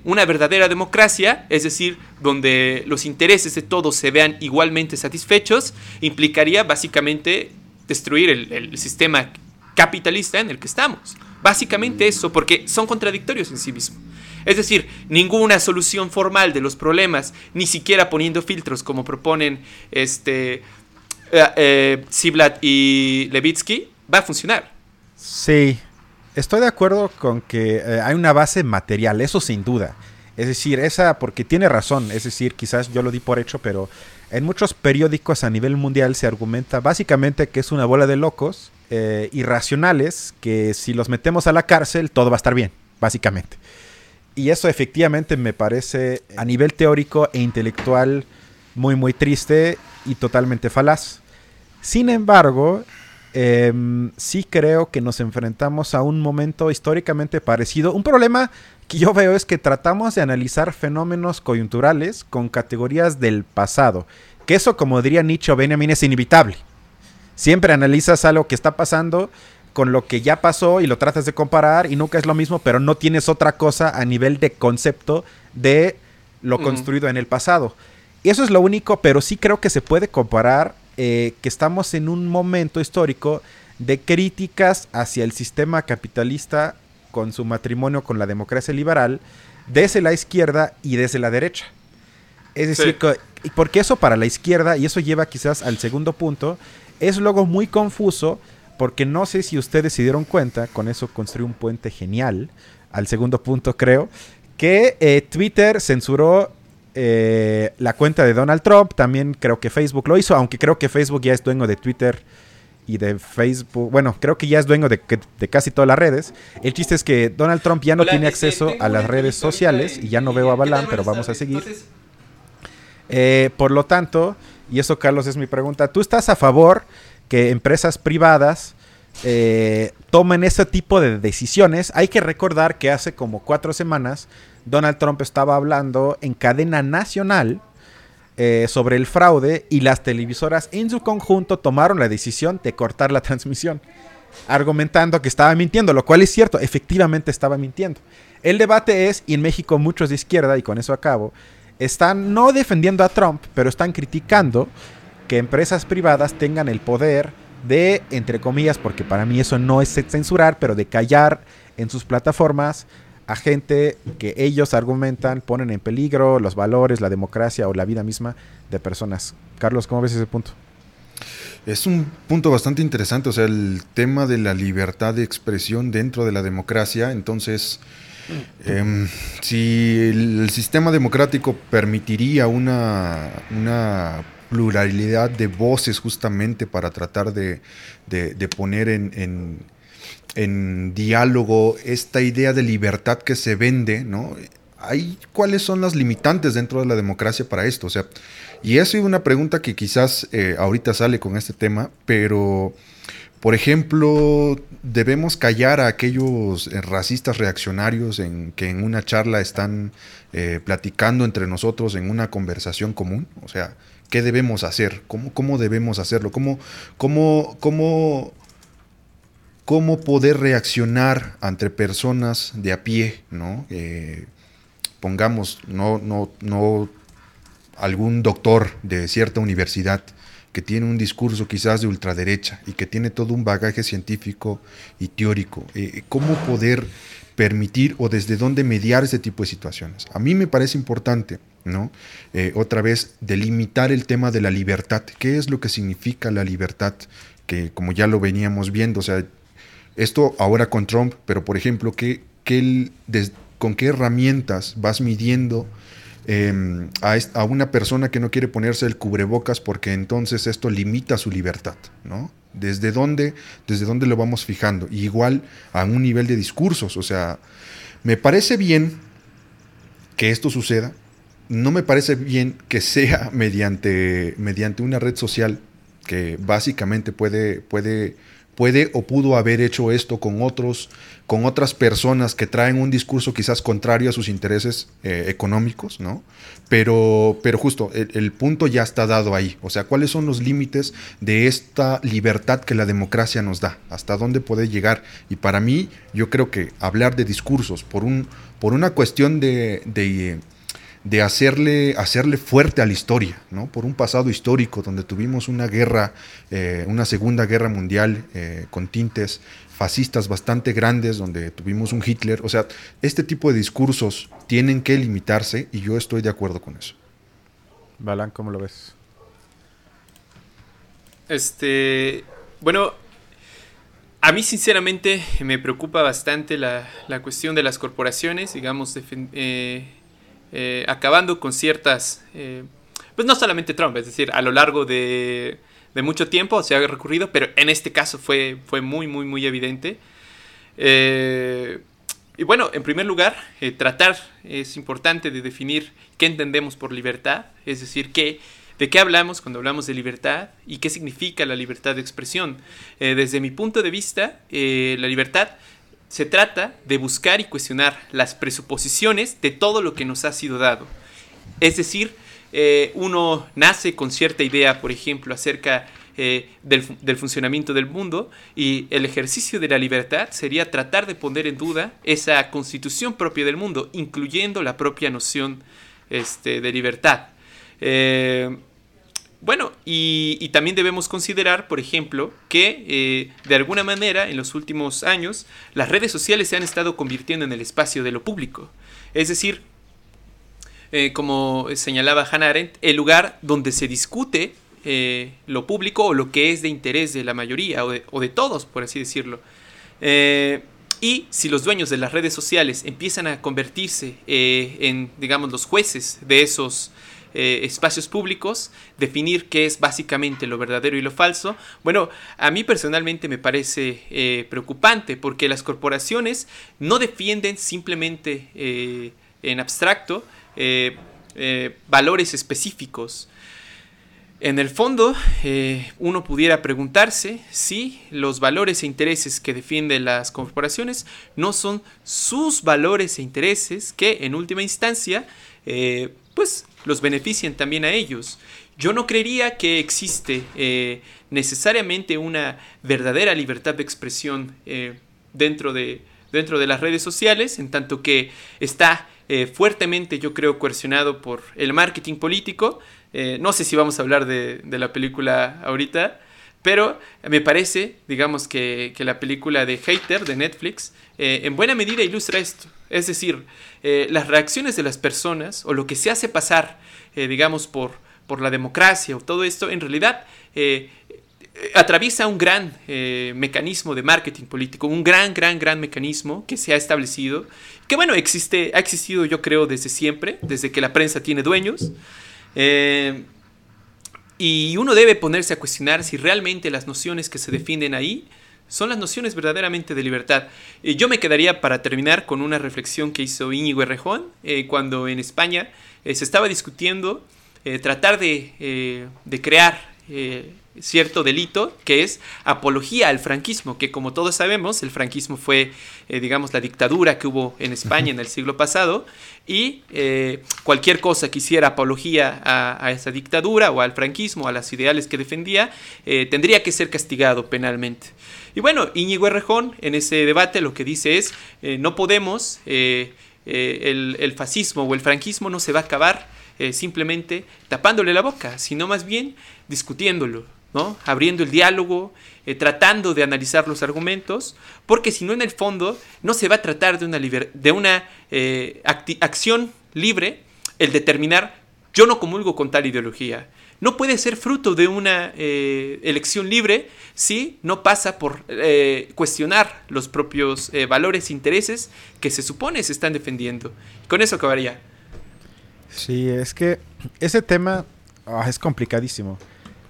una verdadera democracia, es decir, donde los intereses de todos se vean igualmente satisfechos, implicaría básicamente destruir el, sistema capitalista en el que estamos. Básicamente eso, porque son contradictorios en sí mismos. Es decir, ninguna solución formal de los problemas, ni siquiera poniendo filtros como proponen este, eh, eh y Levitsky, va a funcionar. Sí, estoy de acuerdo con que eh, hay una base material, eso sin duda. Es decir, esa, porque tiene razón, es decir, quizás yo lo di por hecho, pero en muchos periódicos a nivel mundial se argumenta básicamente que es una bola de locos eh, irracionales que si los metemos a la cárcel todo va a estar bien, básicamente. Y eso efectivamente me parece a nivel teórico e intelectual muy muy triste y totalmente falaz. Sin embargo, em, sí creo que nos enfrentamos a un momento históricamente parecido. Un problema que yo veo es que tratamos de analizar fenómenos coyunturales con categorías del pasado. Que eso, como diría Nietzsche o Benjamin, es inevitable. Siempre analizas algo que está pasando con lo que ya pasó y lo tratas de comparar y nunca es lo mismo, pero no tienes otra cosa a nivel de concepto de lo construido en el pasado. Y eso es lo único, pero sí creo que se puede comparar eh, que estamos en un momento histórico de críticas hacia el sistema capitalista con su matrimonio con la democracia liberal desde la izquierda y desde la derecha. Es decir, porque eso para la izquierda, y eso lleva quizás al segundo punto, es luego muy confuso porque no sé si ustedes se dieron cuenta, con eso construí un puente genial al segundo punto creo, que eh, Twitter censuró eh, la cuenta de Donald Trump, también creo que Facebook lo hizo, aunque creo que Facebook ya es dueño de Twitter y de Facebook, bueno, creo que ya es dueño de, casi todas las redes. El chiste es que Donald Trump ya no tiene acceso a las redes sociales y ya no veo a Balan, pero vamos a seguir. Eh, por lo tanto, y eso Carlos es mi pregunta, ¿tú estás a favor que empresas privadas eh, tomen ese tipo de decisiones? Hay que recordar que hace como cuatro semanas Donald Trump estaba hablando en cadena nacional eh, sobre el fraude y las televisoras en su conjunto tomaron la decisión de cortar la transmisión, argumentando que estaba mintiendo, lo cual es cierto, efectivamente estaba mintiendo. El debate es, y en México muchos de izquierda, y con eso acabo, están no defendiendo a Trump, pero están criticando que empresas privadas tengan el poder de, entre comillas, porque para mí eso no es censurar, pero de callar en sus plataformas a gente que ellos argumentan ponen en peligro los valores, la democracia o la vida misma de personas. Carlos, ¿cómo ves ese punto? Es un punto bastante interesante, o sea, el tema de la libertad de expresión dentro de la democracia. Entonces, em, si el, sistema democrático permitiría una, pluralidad de voces justamente para tratar de, poner en diálogo esta idea de libertad que se vende, ¿no? hay, ¿cuáles son las limitantes dentro de la democracia para esto? O sea, y esa es una pregunta que quizás eh, ahorita sale con este tema, pero, por ejemplo, debemos callar a aquellos eh, racistas reaccionarios en, que en una charla están eh, platicando entre nosotros en una conversación común. O sea, ¿qué debemos hacer? ¿Cómo, cómo debemos hacerlo? ¿Cómo, cómo, cómo, cómo poder reaccionar ante personas de a pie, ¿no? pongamos, no, no, no algún doctor de cierta universidad que tiene un discurso quizás de ultraderecha y que tiene todo un bagaje científico y teórico, eh, ¿cómo poder permitir o desde dónde mediar ese tipo de situaciones? A mí me parece importante, ¿no? Eh, otra vez, delimitar el tema de la libertad. ¿Qué es lo que significa la libertad? Que como ya lo veníamos viendo, o sea, esto ahora con Trump, pero por ejemplo, ¿qué, ¿con qué herramientas vas midiendo? Em, a, una persona que no quiere ponerse el cubrebocas porque entonces esto limita su libertad, ¿no? ¿Desde dónde, desde dónde lo vamos fijando? igual a un nivel de discursos, o sea, me parece bien que esto suceda, no me parece bien que sea mediante, mediante una red social que básicamente puede, puede puede o pudo haber hecho esto con otros, con otras personas que traen un discurso quizás contrario a sus intereses eh, económicos, ¿no? Pero, pero justo, el, punto ya está dado ahí. O sea, ¿cuáles son los límites de esta libertad que la democracia nos da? ¿Hasta dónde puede llegar? Y para mí, yo creo que hablar de discursos por, un, por una cuestión de de hacerle, hacerle fuerte a la historia, ¿no? por un pasado histórico donde tuvimos una guerra, eh, una segunda guerra mundial eh, con tintes fascistas bastante grandes, donde tuvimos un Hitler. O sea, este tipo de discursos tienen que limitarse y yo estoy de acuerdo con eso. Balán, ¿cómo lo ves? Este, bueno, a mí sinceramente me preocupa bastante la, la cuestión de las corporaciones, digamos, eh, eh, acabando con ciertas, eh, pues no solamente Trump, es decir, a lo largo de, mucho tiempo se ha recurrido, pero en este caso fue, muy, muy, muy evidente. Eh, y bueno, en primer lugar, tratar es importante de definir qué entendemos por libertad, es decir, de qué hablamos cuando hablamos de libertad y qué significa la libertad de expresión. desde mi punto de vista, la libertad se trata de buscar y cuestionar las presuposiciones de todo lo que nos ha sido dado. Es decir, eh, uno nace con cierta idea, por ejemplo, acerca eh, del, funcionamiento del mundo y el ejercicio de la libertad sería tratar de poner en duda esa constitución propia del mundo, incluyendo la propia noción este, de libertad. Eh, bueno, y, también debemos considerar, por ejemplo, que eh, de alguna manera en los últimos años las redes sociales se han estado convirtiendo en el espacio de lo público. Es decir, eh, como señalaba Hannah Arendt, el lugar donde se discute eh, lo público o lo que es de interés de la mayoría o de, todos, por así decirlo. y si los dueños de las redes sociales empiezan a convertirse en, digamos, los jueces de esos eh, espacios públicos, definir qué es básicamente lo verdadero y lo falso, bueno, a mí personalmente me parece eh, preocupante porque las corporaciones no defienden simplemente eh, en abstracto valores específicos. En el fondo, uno pudiera preguntarse si los valores e intereses que defienden las corporaciones no son sus valores e intereses que, en última instancia, pues los benefician también a ellos. Yo no creería que existe eh, necesariamente una verdadera libertad de expresión eh, dentro, de, dentro de las redes sociales, en tanto que está eh, fuertemente, yo creo, coercionado por el marketing político. no sé si vamos a hablar de, la película ahorita, pero me parece, digamos, que, que la película de Hater de Netflix en buena medida ilustra esto. Es decir, eh, las reacciones de las personas o lo que se hace pasar, eh, digamos, por, por la democracia o todo esto, en realidad eh, atraviesa un gran mecanismo de marketing político, un gran, gran, gran mecanismo que se ha establecido, que bueno, existe, ha existido yo creo desde siempre, desde que la prensa tiene dueños. Y uno debe ponerse a cuestionar si realmente las nociones que se defienden ahí son las nociones verdaderamente de libertad. Eh, yo me quedaría para terminar con una reflexión que hizo Íñigo Errejón eh, cuando en España eh, se estaba discutiendo tratar de, de crear cierto delito que es apología al franquismo, que como todos sabemos, el franquismo fue, eh, digamos, la dictadura que hubo en España en el siglo pasado y eh, cualquier cosa que hiciera apología a, esa dictadura o al franquismo, a los ideales que defendía, eh, tendría que ser castigado penalmente. Y bueno, Íñigo Errejón en ese debate lo que dice es, no podemos, el, el fascismo o el franquismo no se va a acabar simplemente tapándole la boca, sino más bien discutiéndolo, Abriendo el diálogo, eh, tratando de analizar los argumentos, porque si no en el fondo no se va a tratar de una, de una eh, acción libre el determinar yo no comulgo con tal ideología. No puede ser fruto de una eh, elección libre si no pasa por cuestionar los propios valores e intereses que se supone se están defendiendo. Con eso acabaría. Sí, es que ese tema ah, es complicadísimo.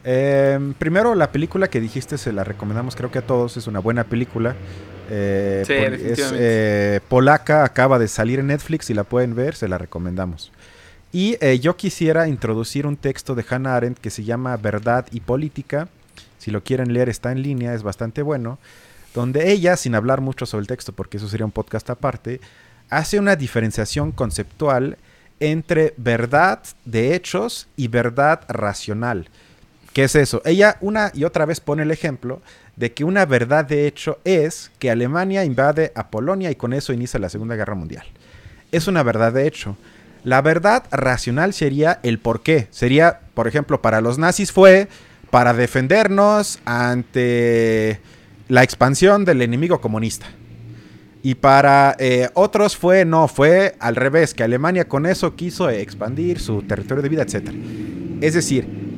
Em, primero, la película que dijiste se la recomendamos, creo que a todos, es una buena película. Eh, sí, es eh, polaca, acaba de salir en Netflix, y la pueden ver, se la recomendamos. Y eh, yo quisiera introducir un texto de Hannah Arendt que se llama Verdad y Política. Si lo quieren leer, está en línea, es bastante bueno. Donde ella, sin hablar mucho sobre el texto, porque eso sería un podcast aparte, hace una diferenciación conceptual entre verdad de hechos y verdad racional. ¿Qué es eso? Ella una y otra vez pone el ejemplo de que una verdad de hecho es que Alemania invade a Polonia y con eso inicia la Segunda Guerra Mundial. Es una verdad de hecho. La verdad racional sería el por qué. Sería, por ejemplo, para los nazis fue para defendernos ante la expansión del enemigo comunista. Y para eh, otros fue, no, fue al revés, que Alemania con eso quiso expandir su territorio de vida, etc. Es decir,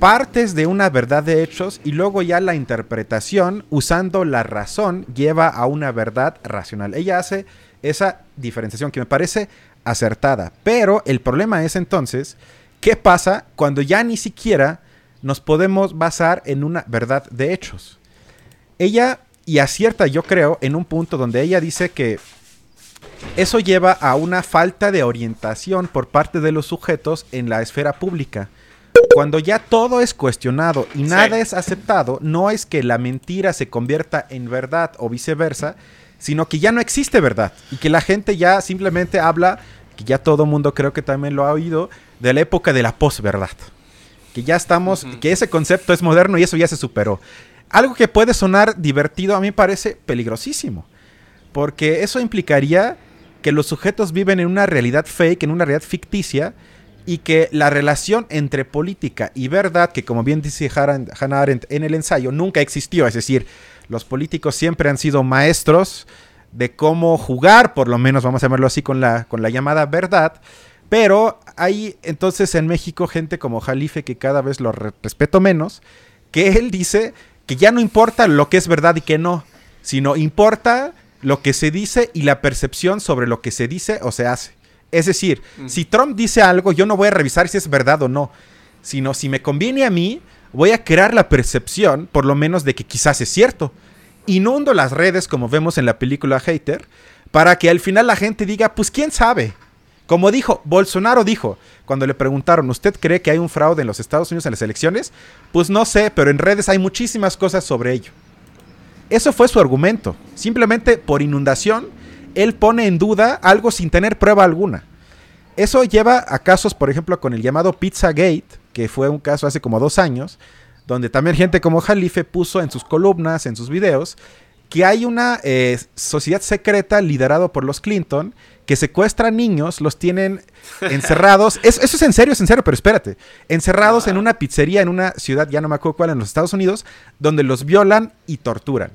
partes de una verdad de hechos y luego ya la interpretación usando la razón lleva a una verdad racional. Ella hace esa diferenciación que me parece acertada. Pero el problema es entonces, ¿qué pasa cuando ya ni siquiera nos podemos basar en una verdad de hechos? Ella, y acierta yo creo, en un punto donde ella dice que eso lleva a una falta de orientación por parte de los sujetos en la esfera pública cuando ya todo es cuestionado y nada es aceptado, no es que la mentira se convierta en verdad o viceversa, sino que ya no existe verdad y que la gente ya simplemente habla, que ya todo mundo creo que también lo ha oído, de la época de la posverdad. Que ya estamos, que ese concepto es moderno y eso ya se superó. Algo que puede sonar divertido a mí me parece peligrosísimo, porque eso implicaría que los sujetos viven en una realidad fake, en una realidad ficticia, y que la relación entre política y verdad, que como bien dice Hannah Arendt en el ensayo, nunca existió, es decir, los políticos siempre han sido maestros de cómo jugar, por lo menos vamos a llamarlo así, con la, con la llamada verdad, pero hay entonces en México gente como Jalife, que cada vez lo respeto menos, que él dice que ya no importa lo que es verdad y que no, sino importa lo que se dice y la percepción sobre lo que se dice o se hace. Es decir, si Trump dice algo, yo no voy a revisar si es verdad o no, sino si me conviene a mí, voy a crear la percepción, por lo menos, de que quizás es cierto. Inundo las redes, como vemos en la película Hater, para que al final la gente diga, pues quién sabe. Como dijo, Bolsonaro dijo, cuando le preguntaron, ¿usted cree que hay un fraude en los Estados Unidos en las elecciones? Pues no sé, pero en redes hay muchísimas cosas sobre ello. Eso fue su argumento. Simplemente por inundación él pone en duda algo sin tener prueba alguna. Eso lleva a casos, por ejemplo, con el llamado Pizzagate, que fue un caso hace como dos años, donde también gente como Jalife puso en sus columnas, en sus videos, que hay una eh, sociedad secreta liderado por los Clinton que secuestra niños, los tienen encerrados. eso, es en serio, es en serio, pero espérate. Encerrados en una pizzería en una ciudad, ya no me acuerdo cuál, en los Estados Unidos, donde los violan y torturan.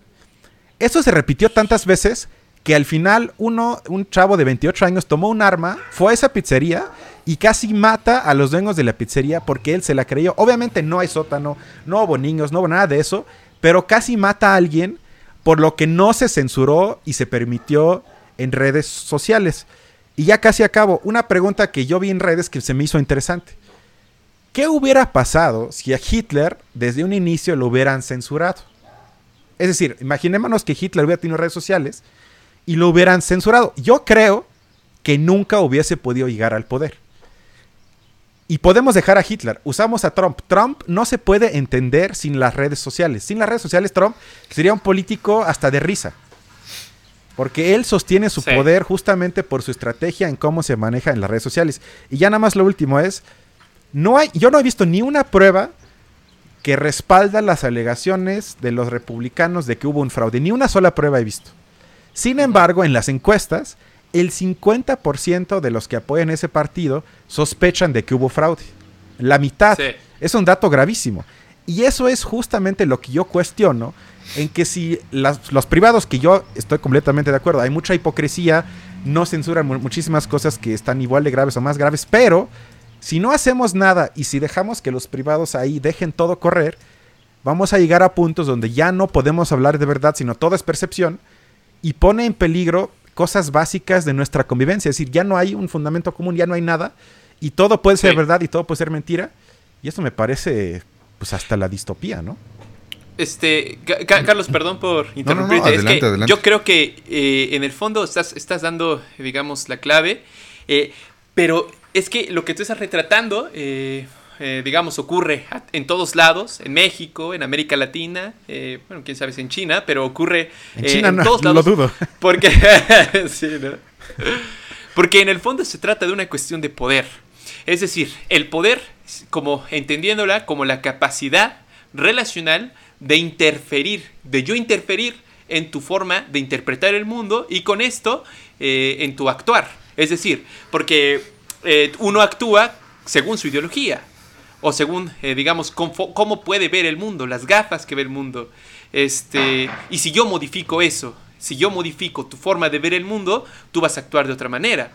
Eso se repitió tantas veces que al final uno, un chavo de 28 años tomó un arma, fue a esa pizzería y casi mata a los dueños de la pizzería porque él se la creyó. Obviamente no hay sótano, no hubo niños, no hubo nada de eso, pero casi mata a alguien por lo que no se censuró y se permitió en redes sociales. Y ya casi acabo, una pregunta que yo vi en redes que se me hizo interesante. ¿Qué hubiera pasado si a Hitler desde un inicio lo hubieran censurado? Es decir, imaginémonos que Hitler hubiera tenido redes sociales y lo hubieran censurado. Yo creo que nunca hubiese podido llegar al poder. Y podemos dejar a Hitler, usamos a Trump. Trump no se puede entender sin las redes sociales. Sin las redes sociales, Trump sería un político hasta de risa. Porque él sostiene su Sí. poder justamente por su estrategia en cómo se maneja en las redes sociales. Y ya nada más lo último es, no hay, yo no he visto ni una prueba que respalda las alegaciones de los republicanos de que hubo un fraude. Ni una sola prueba he visto. Sin embargo, en las encuestas, el 50% de los que apoyan ese partido sospechan de que hubo fraude. La mitad. Sí. Es un dato gravísimo. Y eso es justamente lo que yo cuestiono, en que si las- los privados, que yo estoy completamente de acuerdo, hay mucha hipocresía, no censuran mu- muchísimas cosas que están igual de graves o más graves, pero si no hacemos nada y si dejamos que los privados ahí dejen todo correr, vamos a llegar a puntos donde ya no podemos hablar de verdad, sino todo es percepción y pone en peligro cosas básicas de nuestra convivencia. Es decir, ya no hay un fundamento común, ya no hay nada y todo puede ser Sí. verdad y todo puede ser mentira. Y esto me parece pues hasta la distopía, ¿no? Este, Ca- Ca- Carlos, perdón por interrumpirte. es adelante, que adelante. yo creo que eh, en el fondo estás, estás dando, digamos, la clave. eh, pero es que lo que tú estás retratando, eh, eh, digamos, ocurre en todos lados, en México, en América Latina, eh, bueno, quién sabe si en China, pero ocurre En eh, China en no, todos lo lados. dudo. Porque, sí, ¿no? Porque en el fondo se trata de una cuestión de poder. Es decir, el poder, como entendiéndola como la capacidad relacional de interferir, de yo interferir en tu forma de interpretar el mundo y con esto eh, en tu actuar. Es decir, porque eh, uno actúa según su ideología o según, eh, digamos, cómo puede ver el mundo, las gafas que ve el mundo. Este, y si yo modifico eso, si yo modifico tu forma de ver el mundo, tú vas a actuar de otra manera.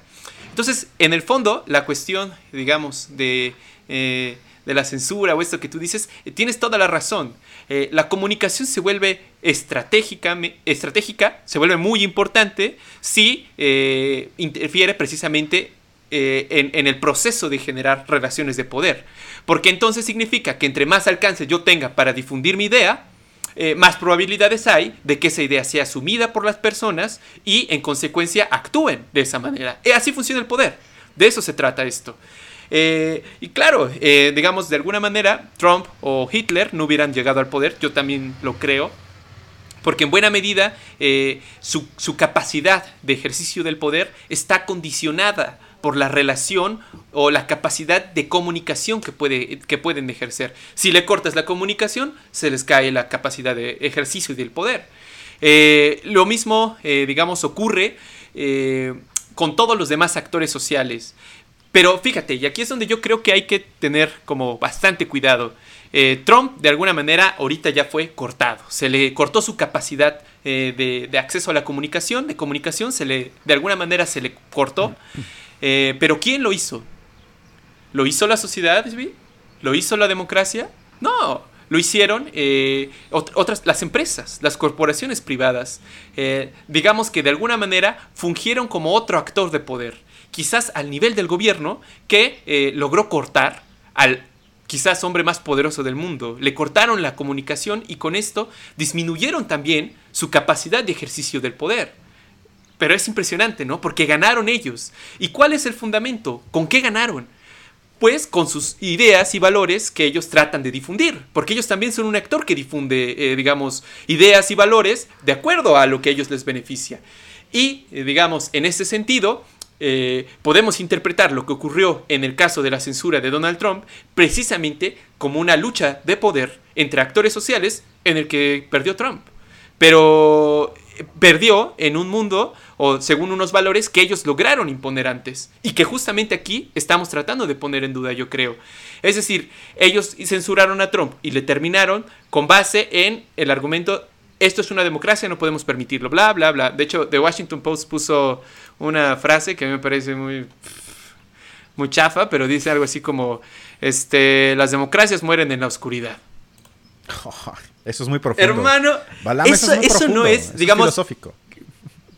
Entonces, en el fondo, la cuestión, digamos, de, eh, de la censura o esto que tú dices, eh, tienes toda la razón. La comunicación se vuelve estratégica, estratégica, se vuelve muy importante si interfiere precisamente eh, en, en el proceso de generar relaciones de poder. Porque entonces significa que entre más alcance yo tenga para difundir mi idea, eh, más probabilidades hay de que esa idea sea asumida por las personas y en consecuencia actúen de esa manera. Eh, así funciona el poder. De eso se trata esto. Eh, y claro, eh, digamos, de alguna manera, Trump o Hitler no hubieran llegado al poder, yo también lo creo, porque en buena medida eh, su, su capacidad de ejercicio del poder está condicionada por la relación o la capacidad de comunicación que, puede, que pueden ejercer. Si le cortas la comunicación, se les cae la capacidad de ejercicio del poder. Eh, lo mismo, eh, digamos, ocurre eh, con todos los demás actores sociales. Pero fíjate, y aquí es donde yo creo que hay que tener como bastante cuidado. Trump, de alguna manera, ahorita ya fue cortado. Se le cortó su capacidad de, de acceso a la comunicación, de comunicación, se le, de alguna manera se le cortó. Eh, pero ¿quién lo hizo? ¿Lo hizo la sociedad? ¿Lo hizo la democracia? No, lo hicieron eh, ot- otras, las empresas, las corporaciones privadas. Eh, digamos que de alguna manera fungieron como otro actor de poder, quizás al nivel del gobierno que eh, logró cortar al quizás hombre más poderoso del mundo. Le cortaron la comunicación y con esto disminuyeron también su capacidad de ejercicio del poder. Pero es impresionante, ¿no? Porque ganaron ellos. ¿Y cuál es el fundamento? ¿Con qué ganaron? Pues con sus ideas y valores que ellos tratan de difundir. Porque ellos también son un actor que difunde, eh, digamos, ideas y valores de acuerdo a lo que a ellos les beneficia. Y, eh, digamos, en ese sentido, eh, podemos interpretar lo que ocurrió en el caso de la censura de Donald Trump precisamente como una lucha de poder entre actores sociales en el que perdió Trump. Pero perdió en un mundo o según unos valores que ellos lograron imponer antes y que justamente aquí estamos tratando de poner en duda, yo creo. Es decir, ellos censuraron a Trump y le terminaron con base en el argumento esto es una democracia, no podemos permitirlo, bla, bla, bla. De hecho, The Washington Post puso una frase que me parece muy, muy chafa, pero dice algo así como, este, las democracias mueren en la oscuridad. Eso es muy profundo. Hermano, Balam, eso, es muy eso profundo, no es, eso digamos, filosófico.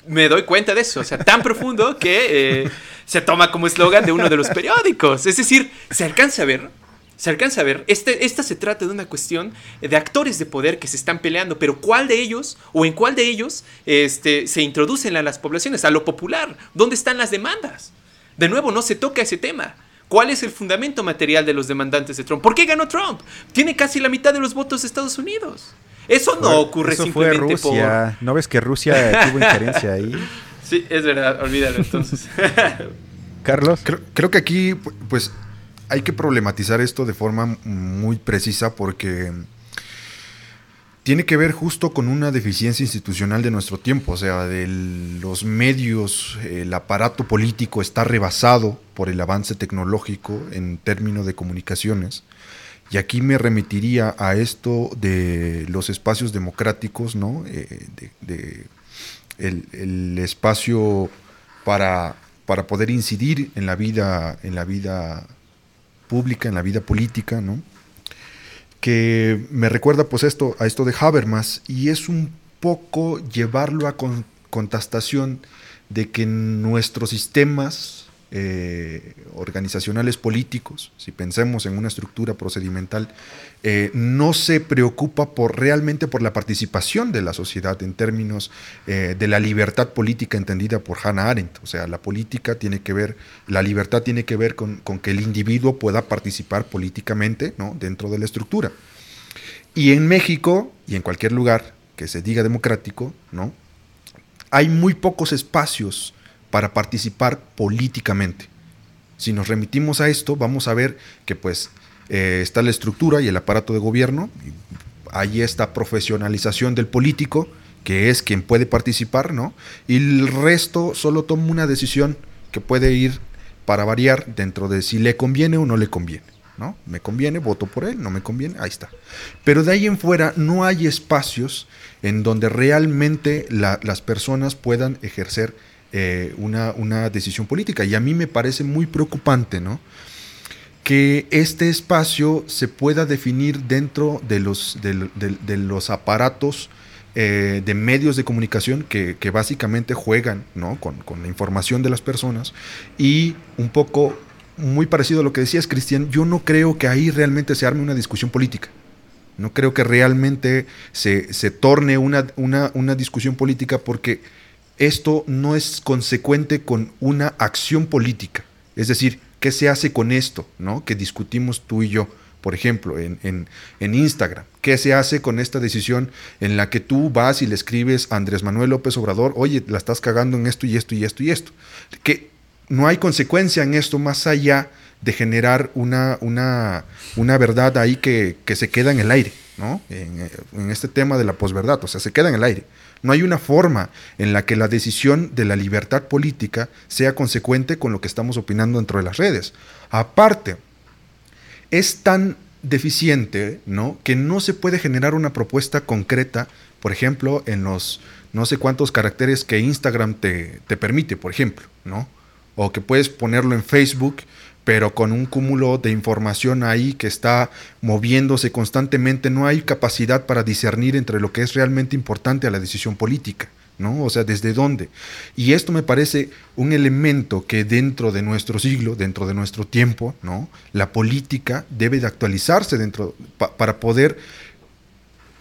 Me doy cuenta de eso, o sea, tan profundo que eh, se toma como eslogan de uno de los periódicos. Es decir, se alcanza a ver, se alcanza a ver, este, esta se trata de una cuestión de actores de poder que se están peleando, pero ¿cuál de ellos o en cuál de ellos este, se introducen a las poblaciones, a lo popular? ¿Dónde están las demandas? De nuevo, no se toca ese tema. ¿Cuál es el fundamento material de los demandantes de Trump? ¿Por qué ganó Trump? Tiene casi la mitad de los votos de Estados Unidos. Eso no ocurre Eso simplemente fue Rusia. ¿No ves que Rusia tuvo injerencia ahí? Sí, es verdad, olvídalo entonces. Carlos. Creo, creo que aquí, pues, hay que problematizar esto de forma muy precisa porque tiene que ver justo con una deficiencia institucional de nuestro tiempo, o sea, de los medios, el aparato político está rebasado por el avance tecnológico en términos de comunicaciones. Y aquí me remitiría a esto de los espacios democráticos, ¿no? Eh, el, espacio para, para poder incidir en la vida, en la vida pública, en la vida política, ¿no? que me recuerda pues esto, a esto de Habermas y es un poco llevarlo a con, contestación de que nuestros sistemas eh, organizacionales políticos, si pensemos en una estructura procedimental, eh, no se preocupa por realmente por la participación de la sociedad en términos eh, de la libertad política entendida por Hannah Arendt. O sea, la política tiene que ver, la libertad tiene que ver con, con que el individuo pueda participar políticamente ¿no? dentro de la estructura. Y en México y en cualquier lugar que se diga democrático, ¿no? hay muy pocos espacios para participar políticamente. Si nos remitimos a esto, vamos a ver que pues eh, está la estructura y el aparato de gobierno, hay esta profesionalización del político, que es quien puede participar, ¿no? Y el resto solo toma una decisión que puede ir para variar dentro de si le conviene o no le conviene. ¿no? Me conviene, voto por él, no me conviene, ahí está. Pero de ahí en fuera no hay espacios en donde realmente la, las personas puedan ejercer eh, una, una, decisión política. Y a mí me parece muy preocupante, ¿no? Que este espacio se pueda definir dentro de los, de, los aparatos eh, de medios de comunicación que, que básicamente juegan ¿no? con, con, la información de las personas y un poco muy parecido a lo que decías, Cristian, yo no creo que ahí realmente se arme una discusión política. No creo que realmente se, se torne una, una, una discusión política porque esto no es consecuente con una acción política. Es decir, ¿qué se hace con esto? ¿no? Que discutimos tú y yo, por ejemplo, en, en, en, Instagram. ¿Qué se hace con esta decisión en la que tú vas y le escribes a Andrés Manuel López Obrador, oye, la estás cagando en esto y esto y esto y esto? Que no hay consecuencia en esto más allá de generar una, una, una verdad ahí que, que, se queda en el aire, ¿no? En, en este tema de la posverdad, o sea, se queda en el aire. No hay una forma en la que la decisión de la libertad política sea consecuente con lo que estamos opinando dentro de las redes. Aparte, es tan deficiente, ¿no? Que no se puede generar una propuesta concreta, por ejemplo, en los no sé cuántos caracteres que Instagram te, te permite, por ejemplo, ¿no? O que puedes ponerlo en Facebook pero con un cúmulo de información ahí que está moviéndose constantemente, no hay capacidad para discernir entre lo que es realmente importante a la decisión política. ¿no? O sea, ¿desde dónde? Y esto me parece un elemento que dentro de nuestro siglo, dentro de nuestro tiempo, ¿no? La política debe de actualizarse dentro pa, para poder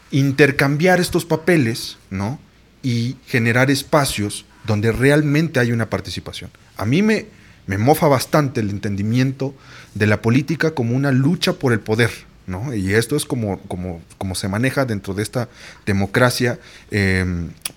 intercambiar estos papeles, ¿no? Y generar espacios donde realmente hay una participación. A mí me, me mofa bastante el entendimiento de la política como una lucha por el poder. ¿no? Y esto es como, como, como se maneja dentro de esta democracia eh,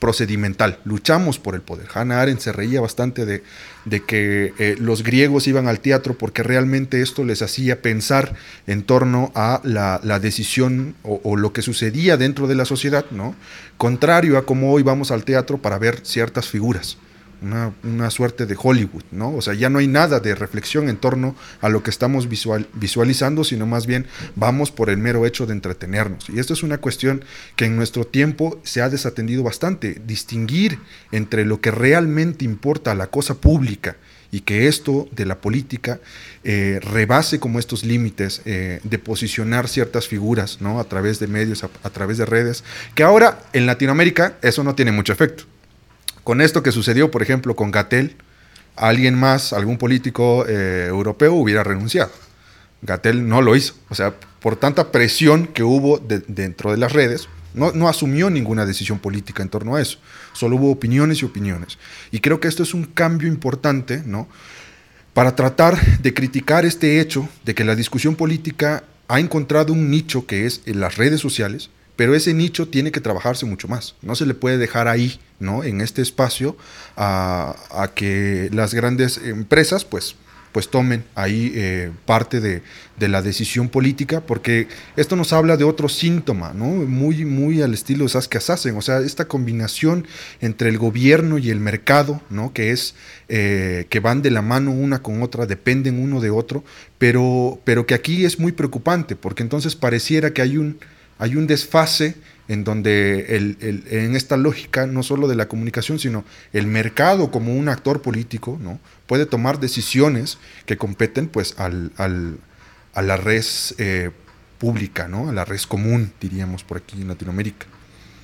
procedimental. Luchamos por el poder. Hannah Arendt se reía bastante de, de que eh, los griegos iban al teatro porque realmente esto les hacía pensar en torno a la, la decisión o, lo que sucedía dentro de la sociedad, ¿no? contrario a cómo hoy vamos al teatro para ver ciertas figuras una, suerte de Hollywood, ¿no? O sea, ya no hay nada de reflexión en torno a lo que estamos visual, visualizando, sino más bien vamos por el mero hecho de entretenernos. Y esto es una cuestión que en nuestro tiempo se ha desatendido bastante, distinguir entre lo que realmente importa a la cosa pública y que esto de la política eh, rebase como estos límites eh, de posicionar ciertas figuras ¿no? a través de medios, a través de redes, que ahora en Latinoamérica eso no tiene mucho efecto con esto que sucedió, por ejemplo, con Gatel, alguien más, algún político eh, europeo hubiera renunciado. Gatel no lo hizo. O sea, por tanta presión que hubo dentro de las redes, no, no, asumió ninguna decisión política en torno a eso. Solo hubo opiniones y opiniones. Y creo que esto es un cambio importante, ¿no? Para tratar de criticar este hecho de que la discusión política ha encontrado un nicho que es en las redes sociales, pero ese nicho tiene que trabajarse mucho más. No se le puede dejar ahí, ¿no? En este espacio a, a que las grandes empresas, pues, pues tomen ahí eh, parte de, la decisión política, porque esto nos habla de otro síntoma, ¿no? Muy, muy al estilo de Saskia Sassen, o sea, esta combinación entre el gobierno y el mercado, ¿no? Que es, eh, que van de la mano una con otra, dependen uno de otro, pero, pero que aquí es muy preocupante, porque entonces pareciera que hay un, hay un desfase en donde el, en esta lógica no solo de la comunicación, sino el mercado como un actor político, ¿no? puede tomar decisiones que competen pues al, a la red eh, pública, ¿no? a la red común, diríamos por aquí en Latinoamérica.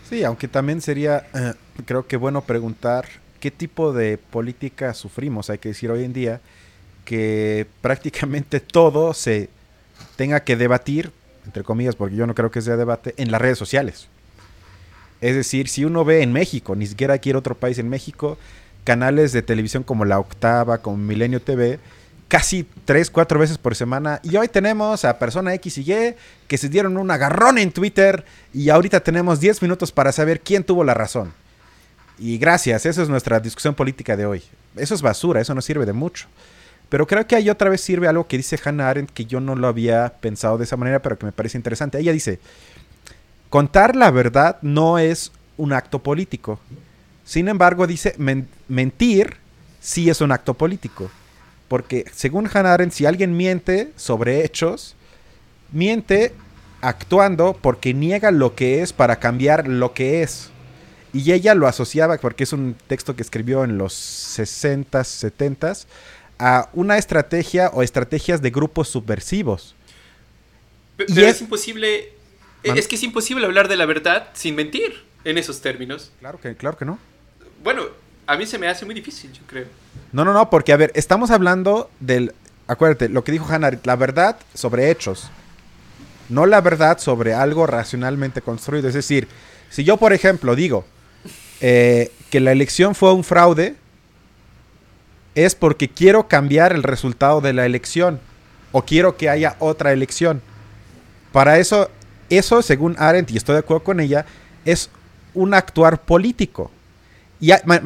Sí, aunque también sería, eh, creo que bueno preguntar qué tipo de política sufrimos, hay que decir hoy en día, que prácticamente todo se tenga que debatir entre comillas, porque yo no creo que sea debate, en las redes sociales. Es decir, si uno ve en México, ni siquiera aquí en otro país en México, canales de televisión como La Octava, como Milenio TV, casi tres, cuatro veces por semana. Y hoy tenemos a persona X y Y que se dieron un agarrón en Twitter y ahorita tenemos 10 minutos para saber quién tuvo la razón. Y gracias, esa es nuestra discusión política de hoy. Eso es basura, eso no sirve de mucho. Pero creo que ahí otra vez sirve algo que dice Hannah Arendt que yo no lo había pensado de esa manera, pero que me parece interesante. Ella dice, contar la verdad no es un acto político. Sin embargo, dice, mentir sí es un acto político. Porque según Hannah Arendt, si alguien miente sobre hechos, miente actuando porque niega lo que es para cambiar lo que es. Y ella lo asociaba, porque es un texto que escribió en los 60s, 70s, a una estrategia o estrategias de grupos subversivos. Pero es, imposible. Es que es imposible hablar de la verdad sin mentir en esos términos. Claro que, claro que no. Bueno, a mí se me hace muy difícil, yo creo. No, no, no, porque a ver, estamos hablando del. Acuérdate, lo que dijo Hannah, la verdad sobre hechos. No la verdad sobre algo racionalmente construido. Es decir, si yo, por ejemplo, digo eh, que la elección fue un fraude, es porque quiero cambiar el resultado de la elección o quiero que haya otra elección. Para eso, eso según Arendt, y estoy de acuerdo con ella, es un actuar político.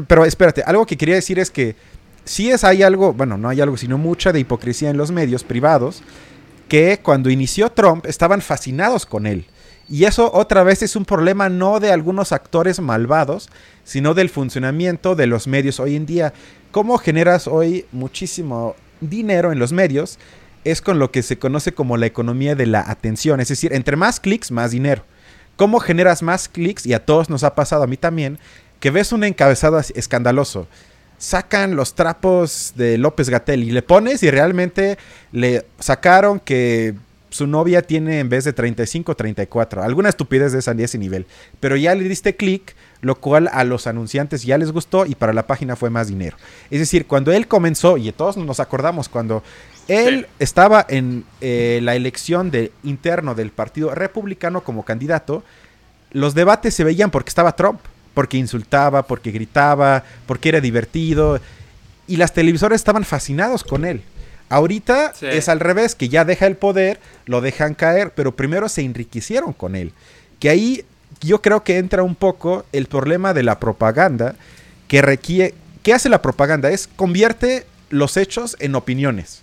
Pero espérate, algo que quería decir es que si es hay algo, bueno, no hay algo, sino mucha de hipocresía en los medios privados, que cuando inició Trump estaban fascinados con él. Y eso otra vez es un problema no de algunos actores malvados, sino del funcionamiento de los medios hoy en día. ¿Cómo generas hoy muchísimo dinero en los medios? Es con lo que se conoce como la economía de la atención. Es decir, entre más clics, más dinero. ¿Cómo generas más clics? Y a todos nos ha pasado, a mí también, que ves un encabezado escandaloso. Sacan los trapos de López Gatel y le pones y realmente le sacaron que su novia tiene en vez de 35, 34. Alguna estupidez de, esa, de ese nivel. Pero ya le diste clic, lo cual a los anunciantes ya les gustó y para la página fue más dinero. Es decir, cuando él comenzó, y todos nos acordamos, cuando él estaba en eh, la elección de, interno del Partido Republicano como candidato, los debates se veían porque estaba Trump, porque insultaba, porque gritaba, porque era divertido, y las televisoras estaban fascinados con él. Ahorita es al revés, que ya deja el poder, lo dejan caer, pero primero se enriquecieron con él. Que ahí yo creo que entra un poco el problema de la propaganda que requiere... ¿Qué hace la propaganda? Es convierte los hechos en opiniones.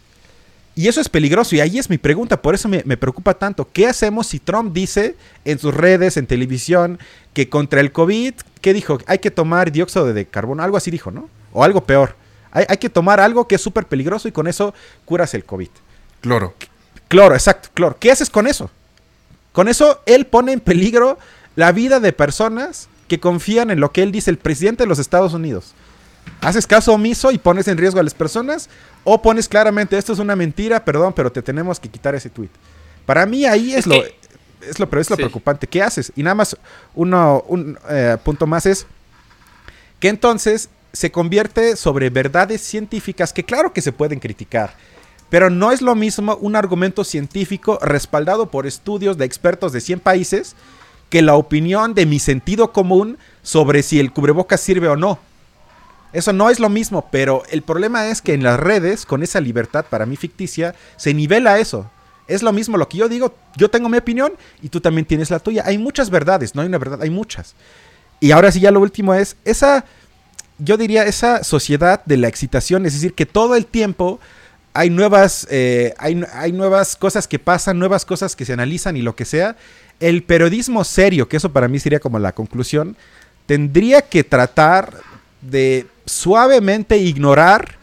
Y eso es peligroso. Y ahí es mi pregunta, por eso me, me, preocupa tanto. ¿Qué hacemos si Trump dice en sus redes, en televisión, que contra el COVID, ¿qué dijo? Hay que tomar dióxido de carbono, algo así dijo, ¿no? O algo peor. Hay, que tomar algo que es súper peligroso y con eso curas el COVID. Cloro. Cloro, exacto, cloro. ¿Qué haces con eso? Con eso él pone en peligro la vida de personas que confían en lo que él dice, el presidente de los Estados Unidos. ¿Haces caso omiso y pones en riesgo a las personas? ¿O pones claramente, esto es una mentira, perdón, pero te tenemos que quitar ese tweet? Para mí ahí es, lo, es lo, pero es lo preocupante. ¿Qué haces? Y nada más, uno, un eh, punto más es que entonces se convierte sobre verdades científicas que claro que se pueden criticar, Pero no es lo mismo un argumento científico respaldado por estudios de expertos de 100 países que la opinión de mi sentido común sobre si el cubrebocas sirve o no. Eso no es lo mismo, pero el problema es que en las redes, con esa libertad para mí ficticia, se nivela eso. Es lo mismo lo que yo digo, yo tengo mi opinión y tú también tienes la tuya. Hay muchas verdades, no hay una verdad, hay muchas. Y ahora sí ya lo último es esa, yo diría, esa sociedad de la excitación, es decir, que todo el tiempo hay nuevas, eh, hay, hay nuevas cosas que pasan, nuevas cosas que se analizan y lo que sea. El periodismo serio, que eso para mí sería como la conclusión, tendría que tratar de suavemente ignorar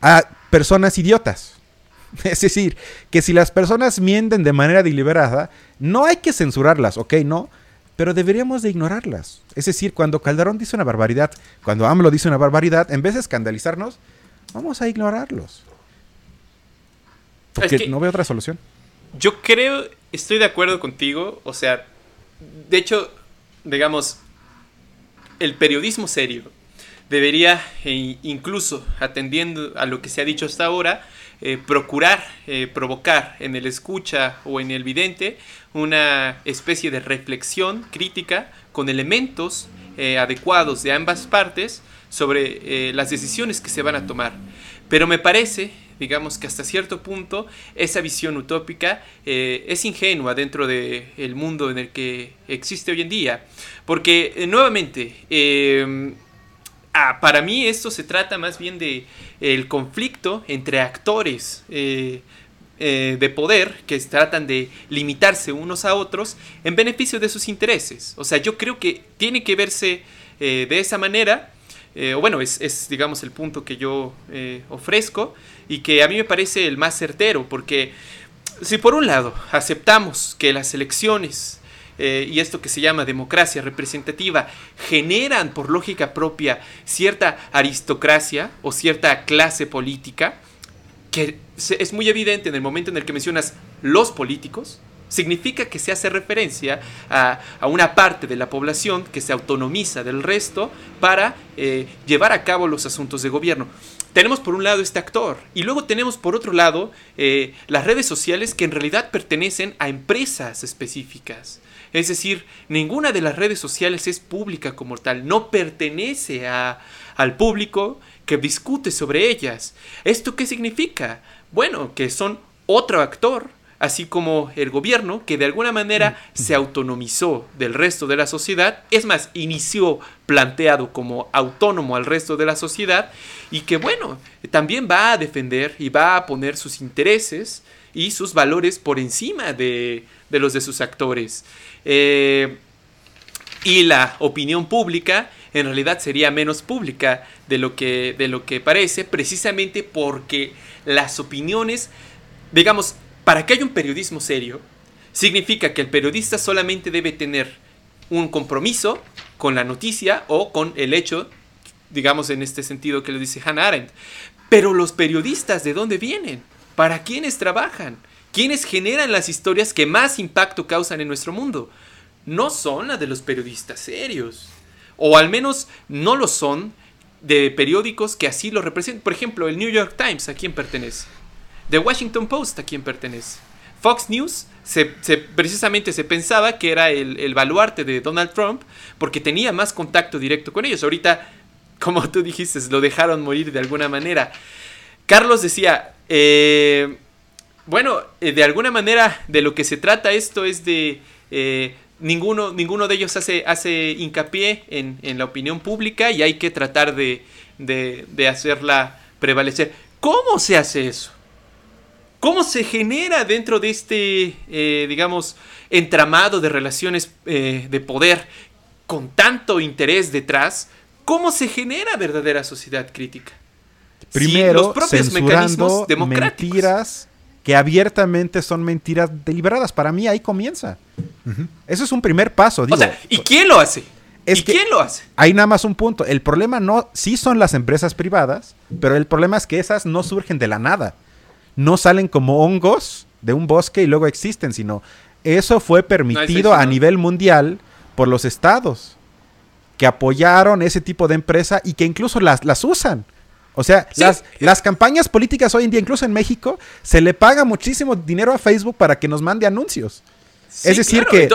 a personas idiotas. Es decir, que si las personas mienten de manera deliberada, no hay que censurarlas, ¿ok? No, pero deberíamos de ignorarlas. Es decir, cuando Calderón dice una barbaridad, cuando AMLO dice una barbaridad, en vez de escandalizarnos, vamos a ignorarlos. Porque no veo otra solución. Yo creo, estoy de acuerdo contigo, o sea, de hecho, digamos, el periodismo serio debería, e incluso atendiendo a lo que se ha dicho hasta ahora, eh, procurar eh, provocar en el escucha o en el vidente una especie de reflexión crítica con elementos eh, adecuados de ambas partes sobre las decisiones que se van a tomar. Pero me parece, digamos que hasta cierto punto, esa visión utópica es ingenua dentro del mundo en el que existe hoy en día. Porque, nuevamente, Ah, para mí esto se trata más bien de el conflicto entre actores eh, eh, de poder que tratan de limitarse unos a otros en beneficio de sus intereses. O sea, yo creo que tiene que verse eh, de esa manera. o bueno, es, digamos el punto que yo ofrezco y que a mí me parece el más certero, porque si por un lado aceptamos que las elecciones eh, y esto que se llama democracia representativa generan por lógica propia cierta aristocracia o cierta clase política, que es muy evidente en el momento en el que mencionas los políticos, significa que se hace referencia a, una parte de la población que se autonomiza del resto para eh, llevar a cabo los asuntos de gobierno. Tenemos por un lado este actor y luego tenemos por otro lado eh, las redes sociales que en realidad pertenecen a empresas específicas. Es decir, ninguna de las redes sociales es pública como tal, no pertenece a, al público que discute sobre ellas. ¿Esto qué significa? Bueno, que son otro actor, así como el gobierno, que de alguna manera se autonomizó del resto de la sociedad, es más, inició planteado como autónomo al resto de la sociedad, y que bueno, también va a defender y va a poner sus intereses y sus valores por encima de, de los de sus actores. Eh, y la opinión pública en realidad sería menos pública de lo que, de lo que parece, precisamente porque las opiniones, digamos, para que haya un periodismo serio, significa que el periodista solamente debe tener un compromiso con la noticia o con el hecho, digamos en este sentido que lo dice Hannah Arendt. Pero los periodistas, ¿de dónde vienen? ¿Para quiénes trabajan? ¿Quiénes generan las historias que más impacto causan en nuestro mundo? No son las de los periodistas serios. O al menos no lo son de periódicos que así lo representan. Por ejemplo, el New York Times, ¿a quién pertenece? The Washington Post, ¿a quién pertenece? Fox News, se, precisamente se pensaba que era el, baluarte de Donald Trump porque tenía más contacto directo con ellos. Ahorita, como tú dijiste, lo dejaron morir de alguna manera. Carlos decía, eh, bueno, eh, de alguna manera de lo que se trata esto es de... Eh, ninguno, ninguno de ellos hace, hace hincapié en, la opinión pública y hay que tratar de, hacerla prevalecer. ¿Cómo se hace eso? ¿Cómo se genera dentro de este, eh, digamos, entramado de relaciones de poder con tanto interés detrás? ¿Cómo se genera verdadera sociedad crítica? Primero, los propios mecanismos democráticos. mentiras que abiertamente son mentiras deliberadas. Para mí ahí comienza. Eso es un primer paso. o sea, ¿y quién lo hace? ¿Y quién lo hace? Hay nada más un punto. El problema no, sí son las empresas privadas, pero el problema es que esas no surgen de la nada. No salen como hongos de un bosque y luego existen, sino eso fue permitido a nivel mundial por los estados que apoyaron ese tipo de empresa y que incluso las, las usan. O sea, las, las campañas políticas hoy en día, incluso en México, se le paga muchísimo dinero a Facebook para que nos mande anuncios. Es decir, que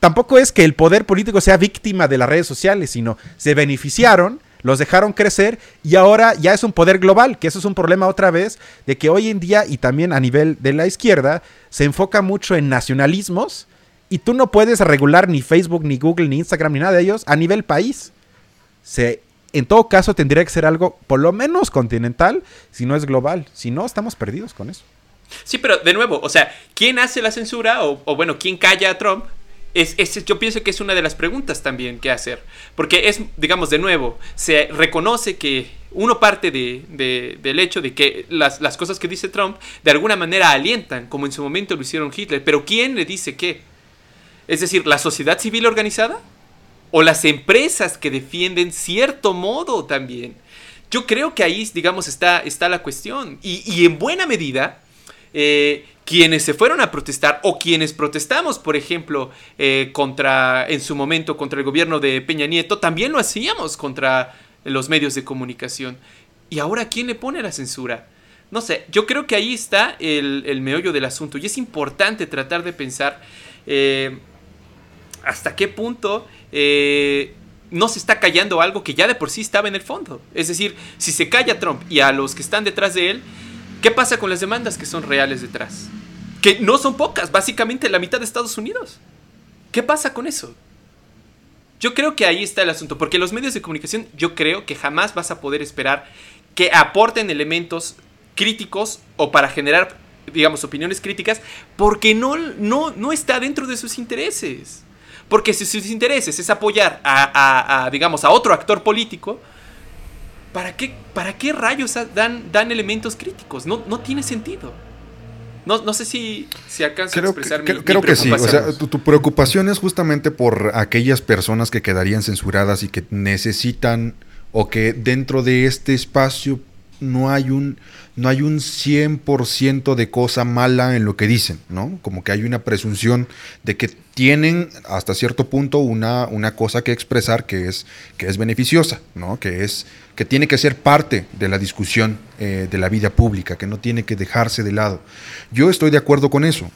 tampoco es que el poder político sea víctima de las redes sociales, sino se beneficiaron, los dejaron crecer y ahora ya es un poder global, que eso es un problema otra vez, de que hoy en día y también a nivel de la izquierda se enfoca mucho en nacionalismos y tú no puedes regular ni Facebook, ni Google, ni Instagram, ni nada de ellos a nivel país. Se en todo caso tendría que ser algo por lo menos continental, si no es global. Si no, estamos perdidos con eso. Sí, pero de nuevo, o sea, ¿quién hace la censura o, bueno, quién calla a Trump? Es, yo pienso que es una de las preguntas también que hacer. Porque es, digamos, de nuevo, se reconoce que uno parte de, del hecho de que las, las, cosas que dice Trump de alguna manera alientan, como en su momento lo hicieron Hitler. Pero ¿quién le dice qué? Es decir, ¿la sociedad civil organizada? o las empresas que defienden cierto modo también. Yo creo que ahí, digamos, está, está la cuestión. Y, en buena medida, eh, quienes se fueron a protestar o quienes protestamos, por ejemplo, eh, contra, en su momento, contra el gobierno de Peña Nieto, también lo hacíamos contra los medios de comunicación. ¿Y ahora quién le pone la censura? No sé, yo creo que ahí está el, meollo del asunto y es importante tratar de pensar eh, hasta qué punto eh, no se está callando algo que ya de por sí estaba en el fondo. Es decir, si se calla Trump y a los que están detrás de él, ¿qué pasa con las demandas que son reales detrás? Que no son pocas, básicamente la mitad de Estados Unidos. ¿Qué pasa con eso? Yo creo que ahí está el asunto, porque los medios de comunicación yo creo que jamás vas a poder esperar que aporten elementos críticos o para generar, digamos, opiniones críticas, porque no, no, no está dentro de sus intereses. Porque si sus intereses es apoyar a, digamos, a otro actor político, ¿para qué, para qué rayos dan, dan elementos críticos? No, no tiene sentido. No, no sé si, si alcanza a expresar mi, Creo que sí. O sea, tu, tu, preocupación es justamente por aquellas personas que quedarían censuradas y que necesitan o que dentro de este espacio no hay un no hay un 100% de cosa mala en lo que dicen, ¿no? Como que hay una presunción de que tienen hasta cierto punto una, una cosa que expresar que es, que es beneficiosa, ¿no? Que, es, que tiene que ser parte de la discusión eh, de la vida pública, que no tiene que dejarse de lado. Yo estoy de acuerdo con eso.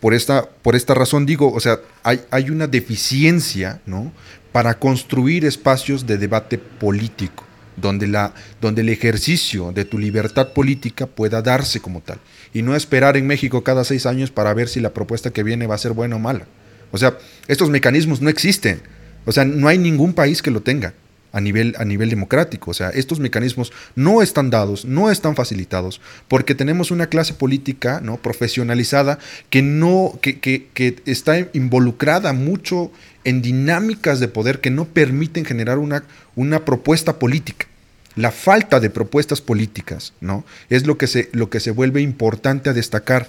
Por esta, por esta razón digo, o sea, hay, hay una deficiencia, ¿no? Para construir espacios de debate político donde, la, donde el ejercicio de tu libertad política pueda darse como tal. Y no esperar en México cada seis años para ver si la propuesta que viene va a ser buena o mala. O sea, estos mecanismos no existen. O sea, no hay ningún país que lo tenga a nivel, a nivel democrático. O sea, estos mecanismos no están dados, no están facilitados, porque tenemos una clase política ¿no? profesionalizada que, no, que, que, que está involucrada mucho en dinámicas de poder que no permiten generar una, una propuesta política. La falta de propuestas políticas, ¿no? Es lo que se, lo que se vuelve importante a destacar.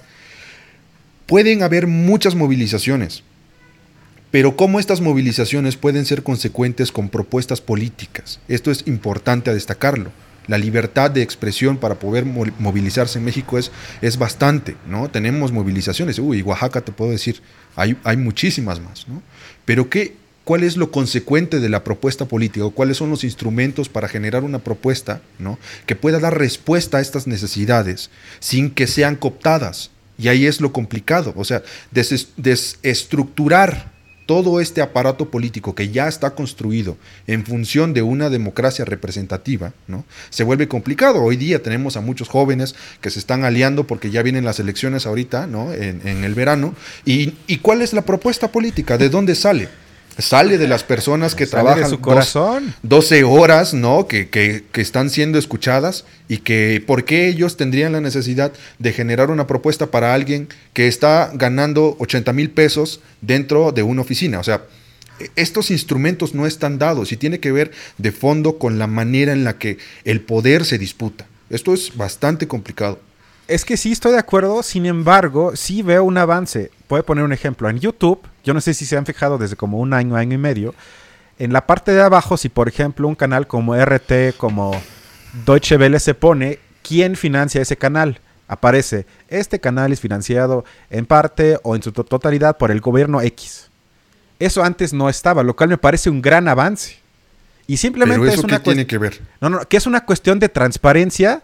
Pueden haber muchas movilizaciones, pero cómo estas movilizaciones pueden ser consecuentes con propuestas políticas. Esto es importante a destacarlo. La libertad de expresión para poder movilizarse en México es, es bastante, ¿no? Tenemos movilizaciones, uy, Oaxaca te puedo decir, hay, hay muchísimas más, ¿no? Pero ¿qué, ¿cuál es lo consecuente de la propuesta política? ¿O ¿Cuáles son los instrumentos para generar una propuesta ¿no? que pueda dar respuesta a estas necesidades sin que sean cooptadas? Y ahí es lo complicado, o sea, desestructurar todo este aparato político que ya está construido en función de una democracia representativa, ¿no? Se vuelve complicado. Hoy día tenemos a muchos jóvenes que se están aliando porque ya vienen las elecciones ahorita, ¿no? En, el verano. ¿Y, ¿Y cuál es la propuesta política? ¿De dónde sale? Sale de las personas que trabajan su corazón. 12 horas, ¿no? Que, que, que, están siendo escuchadas y que por qué ellos tendrían la necesidad de generar una propuesta para alguien que está ganando 80 mil pesos dentro de una oficina. O sea, estos instrumentos no están dados y tiene que ver de fondo con la manera en la que el poder se disputa. Esto es bastante complicado. Es que sí estoy de acuerdo, sin embargo, sí veo un avance. Puedo poner un ejemplo. En YouTube, yo no sé si se han fijado desde como un año, año y medio, en la parte de abajo, si por ejemplo un canal como RT, como Deutsche Welle se pone, ¿quién financia ese canal? Aparece, este canal es financiado en parte o en su totalidad por el gobierno X. Eso antes no estaba, lo cual me parece un gran avance. Y simplemente Pero eso es una qué tiene que ver. No, no, que es una cuestión de transparencia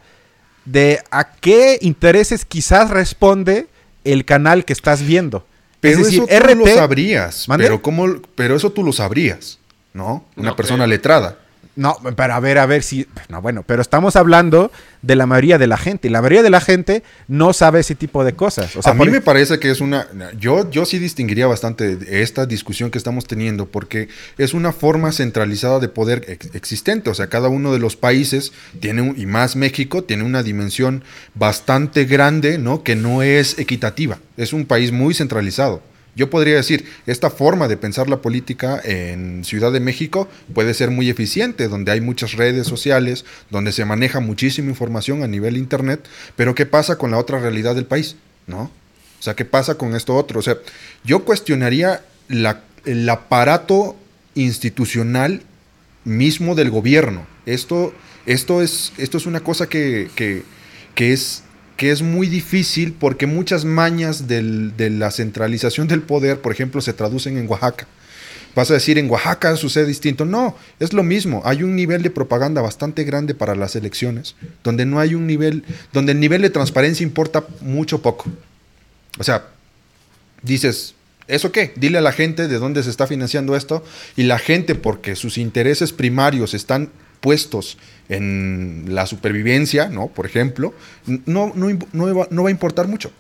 de a qué intereses quizás responde el canal que estás viendo. Pero es decir, eso tú lo RT sabrías. ¿Mande? Pero cómo, pero eso tú lo sabrías, ¿no? Una No persona creo. letrada. No, pero a ver, a ver si. No, bueno, pero estamos hablando de la mayoría de la gente. Y la mayoría de la gente no sabe ese tipo de cosas. O sea, a mí por- me parece que es una... Yo, yo sí distinguiría bastante esta discusión que estamos teniendo porque es una forma centralizada de poder ex- existente. O sea, cada uno de los países tiene, un- y más México, tiene una dimensión bastante grande, ¿no? Que no es equitativa. Es un país muy centralizado. Yo podría decir, esta forma de pensar la política en Ciudad de México puede ser muy eficiente, donde hay muchas redes sociales, donde se maneja muchísima información a nivel internet, pero ¿qué pasa con la otra realidad del país? ¿No? O sea, ¿qué pasa con esto otro? O sea, yo cuestionaría el aparato institucional mismo del gobierno. Esto, esto, es, esto es una cosa que- que es, que es muy difícil porque muchas mañas de la centralización del poder, por ejemplo, se traducen en Oaxaca. Vas a decir, en Oaxaca sucede distinto. No, es lo mismo. Hay un nivel de propaganda bastante grande para las elecciones, donde no hay un nivel, donde el nivel de transparencia importa mucho poco. O sea, dices, ¿eso qué? Dile a la gente de dónde se está financiando esto y la gente, porque sus intereses primarios están puestos en la supervivencia, ¿no? Por ejemplo, no, no, no va, no va a importar mucho.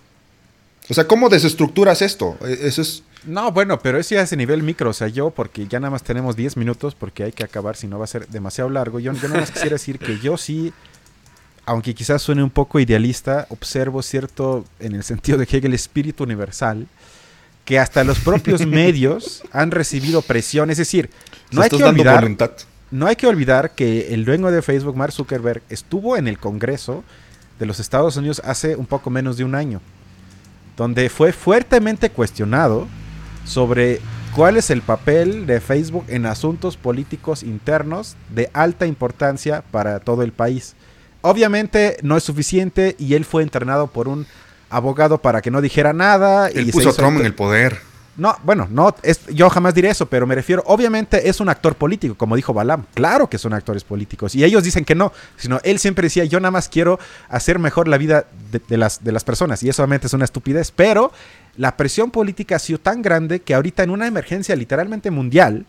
O sea, ¿cómo desestructuras esto? E- Eso es... No, bueno, pero eso ya es a nivel micro. O sea, yo, porque ya nada más tenemos 10 minutos, porque hay que acabar, si no va a ser demasiado largo. Yo, yo nada más quisiera decir que yo sí, aunque quizás suene un poco idealista, observo cierto, en el sentido de Hegel, espíritu universal, que hasta los propios medios han recibido presión. Es decir, no hay que dando olvidar voluntad. No hay que olvidar que el dueño de Facebook, Mark Zuckerberg, estuvo en el Congreso de los Estados Unidos hace un poco menos de un año, donde fue fuertemente cuestionado sobre cuál es el papel de Facebook en asuntos políticos internos de alta importancia para todo el país. Obviamente no es suficiente y él fue entrenado por un abogado para que no dijera nada. Él y se puso a Trump en el poder. No, bueno, no, es, yo jamás diré eso, pero me refiero, obviamente es un actor político, como dijo Balam. Claro que son actores políticos. Y ellos dicen que no, sino él siempre decía, yo nada más quiero hacer mejor la vida de, de las, de las personas. Y eso obviamente es una estupidez. Pero la presión política ha sido tan grande que ahorita en una emergencia literalmente mundial,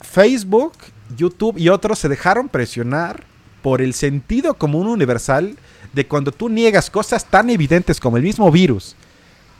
Facebook, YouTube y otros se dejaron presionar por el sentido común universal de cuando tú niegas cosas tan evidentes como el mismo virus,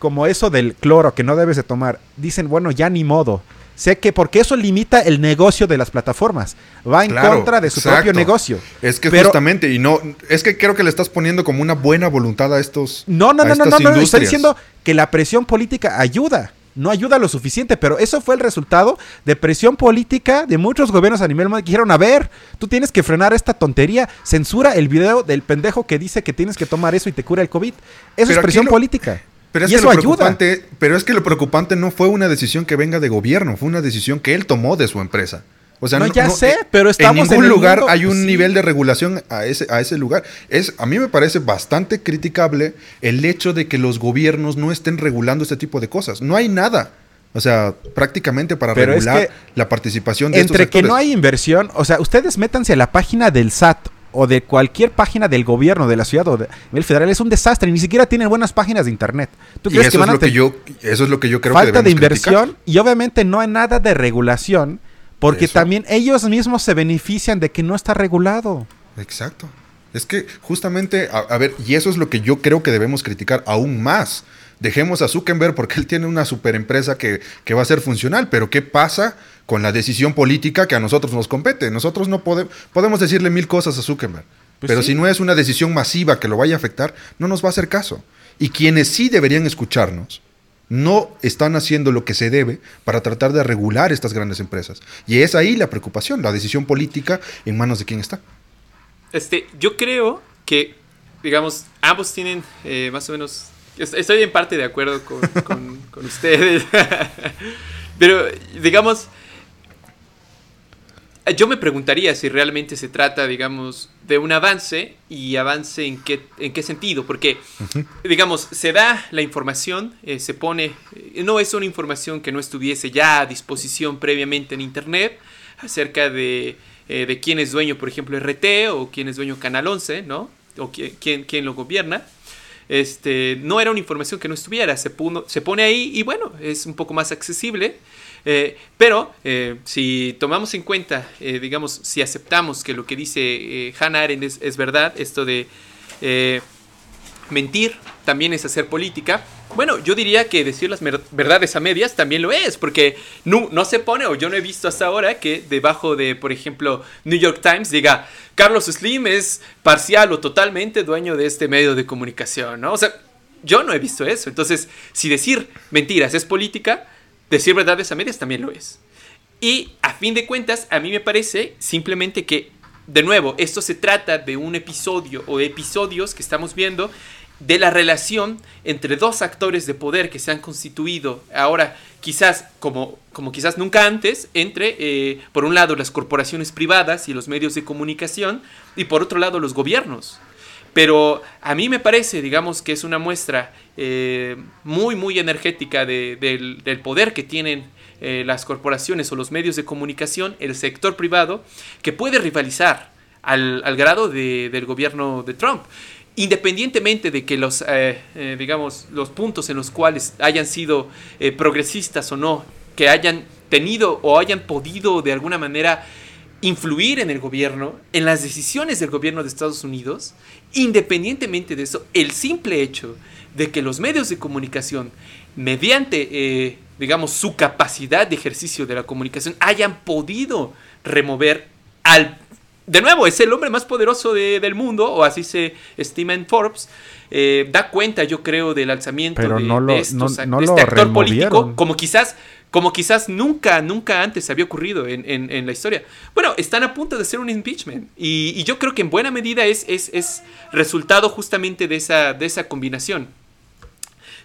como eso del cloro que no debes de tomar, dicen, bueno, ya ni modo. Sé que porque eso limita el negocio de las plataformas. Va en Claro, contra de su exacto. propio negocio. Es que Pero- justamente, y no, es que creo que le estás poniendo como una buena voluntad a estos. No, no, no, no, no, no, estoy industrias. diciendo que la presión política ayuda. No ayuda lo suficiente, pero eso fue el resultado de presión política de muchos gobiernos a nivel mundial que dijeron, a ver, tú tienes que frenar esta tontería, censura el video del pendejo que dice que tienes que tomar eso y te cura el COVID. Eso Pero es presión lo- política. Pero es y que eso lo ayuda. preocupante, pero es que lo preocupante no fue una decisión que venga de gobierno, fue una decisión que él tomó de su empresa. O sea, No, ya sé, eh, pero estamos en en ningún el lugar mundo- hay un sí. nivel de regulación a ese, a ese lugar. Es, a mí me parece bastante criticable el hecho de que los gobiernos no estén regulando este tipo de cosas. No hay nada. O sea, prácticamente para Pero es regular que la participación de Entre estos que no hay inversión, o sea, ustedes métanse a la página del SAT o de cualquier página del gobierno de la ciudad o de nivel federal, es un desastre, ni siquiera tienen buenas páginas de internet. ¿Tú y crees eso que es van a lo que tener yo, eso es lo que yo creo que falta de debemos criticar. inversión y obviamente no hay nada de regulación, porque Eso. también ellos mismos se benefician de que no está regulado. Exacto. Es que justamente, a, a ver, y eso es lo que yo creo que debemos criticar aún más. Dejemos a Zuckerberg porque él tiene una super empresa que, que va a ser funcional, pero ¿qué pasa con la decisión política que a nosotros nos compete? Nosotros no podemos, podemos decirle mil cosas a Zuckerberg, Pues pero sí. si no es una decisión masiva que lo vaya a afectar, no nos va a hacer caso. Y quienes sí deberían escucharnos, no están haciendo lo que se debe para tratar de regular estas grandes empresas. Y es ahí la preocupación, la decisión política en manos de quién está. Este, yo creo que, digamos, ambos tienen eh, más o menos. est- Estoy en parte de acuerdo con, con- con ustedes. Pero, digamos, yo me preguntaría si realmente se trata, digamos, de un avance y avance en qué, en qué sentido, porque, digamos, se da la información, eh, se pone, eh, no es una información que no estuviese ya a disposición previamente en Internet acerca de, eh, de quién es dueño, por ejemplo, RT o quién es dueño Canal 11, ¿no? O quién, quién, lo gobierna. Este, no era una información que no estuviera, se, se pone ahí y bueno, es un poco más accesible. Eh, pero eh, si tomamos en cuenta, eh, digamos, si aceptamos que lo que dice Hannah Arendt es, verdad, esto de mentir también es hacer política, bueno, yo diría que decir las verdades a medias también lo es, porque no, no, se pone, o yo no he visto hasta ahora, que debajo de, por ejemplo, New York Times diga, Carlos Slim es parcial o totalmente dueño de este medio de comunicación, ¿no? O sea, yo no he visto eso. Entonces, si decir mentiras es política, decir verdades a medias también lo es. Y a fin de cuentas, a mí me parece simplemente que, de nuevo, esto se trata de un episodio o episodios que estamos viendo de la relación entre dos actores de poder que se han constituido ahora quizás como, como quizás nunca antes entre eh, por un lado las corporaciones privadas y los medios de comunicación y por otro lado los gobiernos pero a mí me parece, digamos, que es una muestra eh, muy, muy energética del, poder que tienen eh, las corporaciones o los medios de comunicación, el sector privado, que puede rivalizar al, grado del gobierno de Trump. Independientemente de que los, eh, digamos, los puntos en los cuales hayan sido progresistas o no, que hayan tenido o hayan podido de alguna manera influir en el gobierno, en las decisiones del gobierno de Estados Unidos, independientemente de eso, el simple hecho de que los medios de comunicación, mediante, eh, digamos, su capacidad de ejercicio de la comunicación, hayan podido remover al... De nuevo, es el hombre más poderoso del mundo, o así se estima en Forbes, eh, da cuenta, yo creo, del alzamiento de, este actor político, como quizás como quizás nunca, nunca antes había ocurrido en, la historia. Bueno, están a punto de hacer un impeachment y, yo creo que en buena medida es, es, resultado justamente de esa, de esa combinación.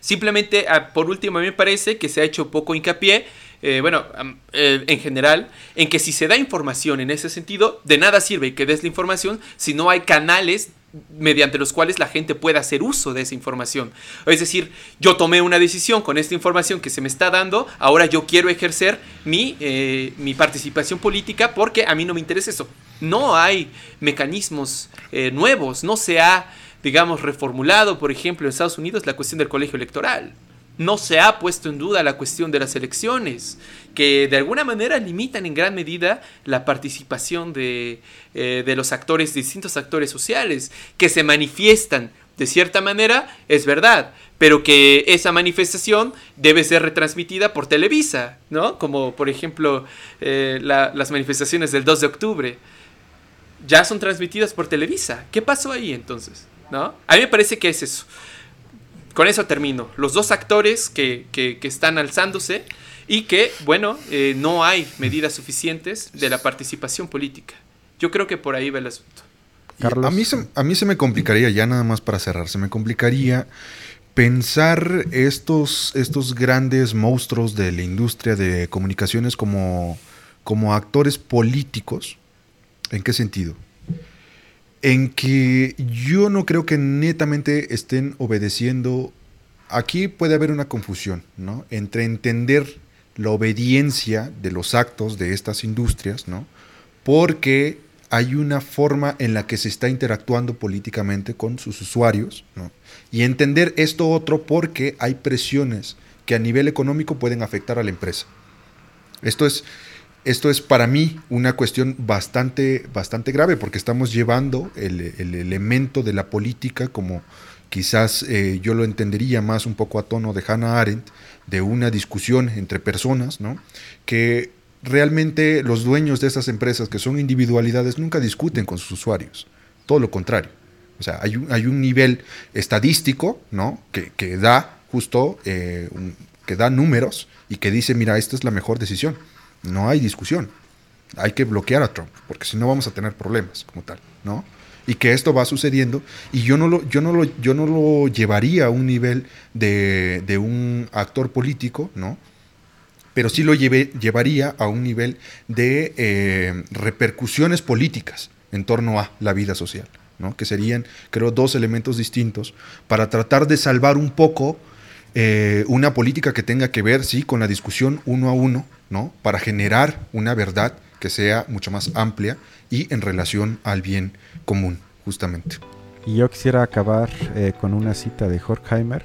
Simplemente, ah, por último, a mí me parece que se ha hecho poco hincapié, eh, bueno, eh, en general, en que si se da información en ese sentido, de nada sirve que des la información si no hay canales mediante los cuales la gente pueda hacer uso de esa información. Es decir, yo tomé una decisión con esta información que se me está dando, ahora yo quiero ejercer mi, eh, mi participación política porque a mí no me interesa eso. No hay mecanismos eh, nuevos, no se ha, digamos, reformulado, por ejemplo, en Estados Unidos la cuestión del colegio electoral no se ha puesto en duda la cuestión de las elecciones, que de alguna manera limitan en gran medida la participación de, eh, de, los actores, distintos actores sociales, que se manifiestan de cierta manera, es verdad, pero que esa manifestación debe ser retransmitida por Televisa, ¿no? Como por ejemplo eh, las manifestaciones del 2 de octubre. Ya son transmitidas por Televisa. ¿Qué pasó ahí entonces? ¿No? A mí me parece que es eso con eso termino. Los dos actores que, están alzándose y que, bueno, eh, no hay medidas suficientes de la participación política. Yo creo que por ahí va el asunto. A, mí se, a mí se me complicaría, ya nada más para cerrar, se me complicaría pensar estos, estos grandes monstruos de la industria de comunicaciones como, como actores políticos. ¿En qué sentido? En que yo no creo que netamente estén obedeciendo. Aquí puede haber una confusión, ¿no? Entre entender la obediencia de los actos de estas industrias, ¿no? Porque hay una forma en la que se está interactuando políticamente con sus usuarios, ¿no? Y entender esto otro porque hay presiones que a nivel económico pueden afectar a la empresa. Esto es, esto es para mí una cuestión bastante, bastante grave porque estamos llevando el, elemento de la política como quizás eh, yo lo entendería más un poco a tono de Hannah Arendt, de una discusión entre personas, ¿no? que realmente los dueños de esas empresas que son individualidades nunca discuten con sus usuarios, todo lo contrario. O sea, hay un, hay un nivel estadístico ¿no? que, da justo, eh, que da números y que dice, mira, esta es la mejor decisión no hay discusión. Hay que bloquear a Trump, porque si no vamos a tener problemas como tal, ¿no? Y que esto va sucediendo, y yo no lo, yo no lo, yo no lo llevaría a un nivel de, un actor político, ¿no? pero sí lo lleve- llevaría a un nivel de eh, repercusiones políticas en torno a la vida social, ¿no? que serían, creo, dos elementos distintos para tratar de salvar un poco eh, una política que tenga que ver, sí, con la discusión uno a uno, ¿no? para generar una verdad que sea mucho más amplia y en relación al bien común, justamente. Y yo quisiera acabar eh, con una cita de Horkheimer.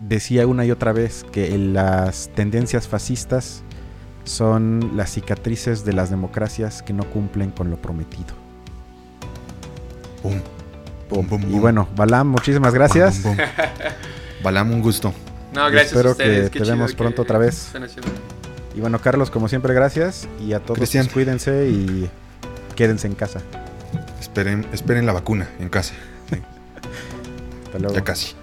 Decía una y otra vez que las tendencias fascistas son las cicatrices de las democracias que no cumplen con lo prometido. Pum, pum, pum, Y bueno, Balam, muchísimas gracias. Balam, un gusto. No, gracias espero a ustedes. que qué te chido vemos que pronto otra vez. Y bueno, Carlos, como siempre, gracias. Y a todos Cristian. cuídense y quédense en casa. Esperen, esperen la vacuna en casa. Hasta luego. ya casi.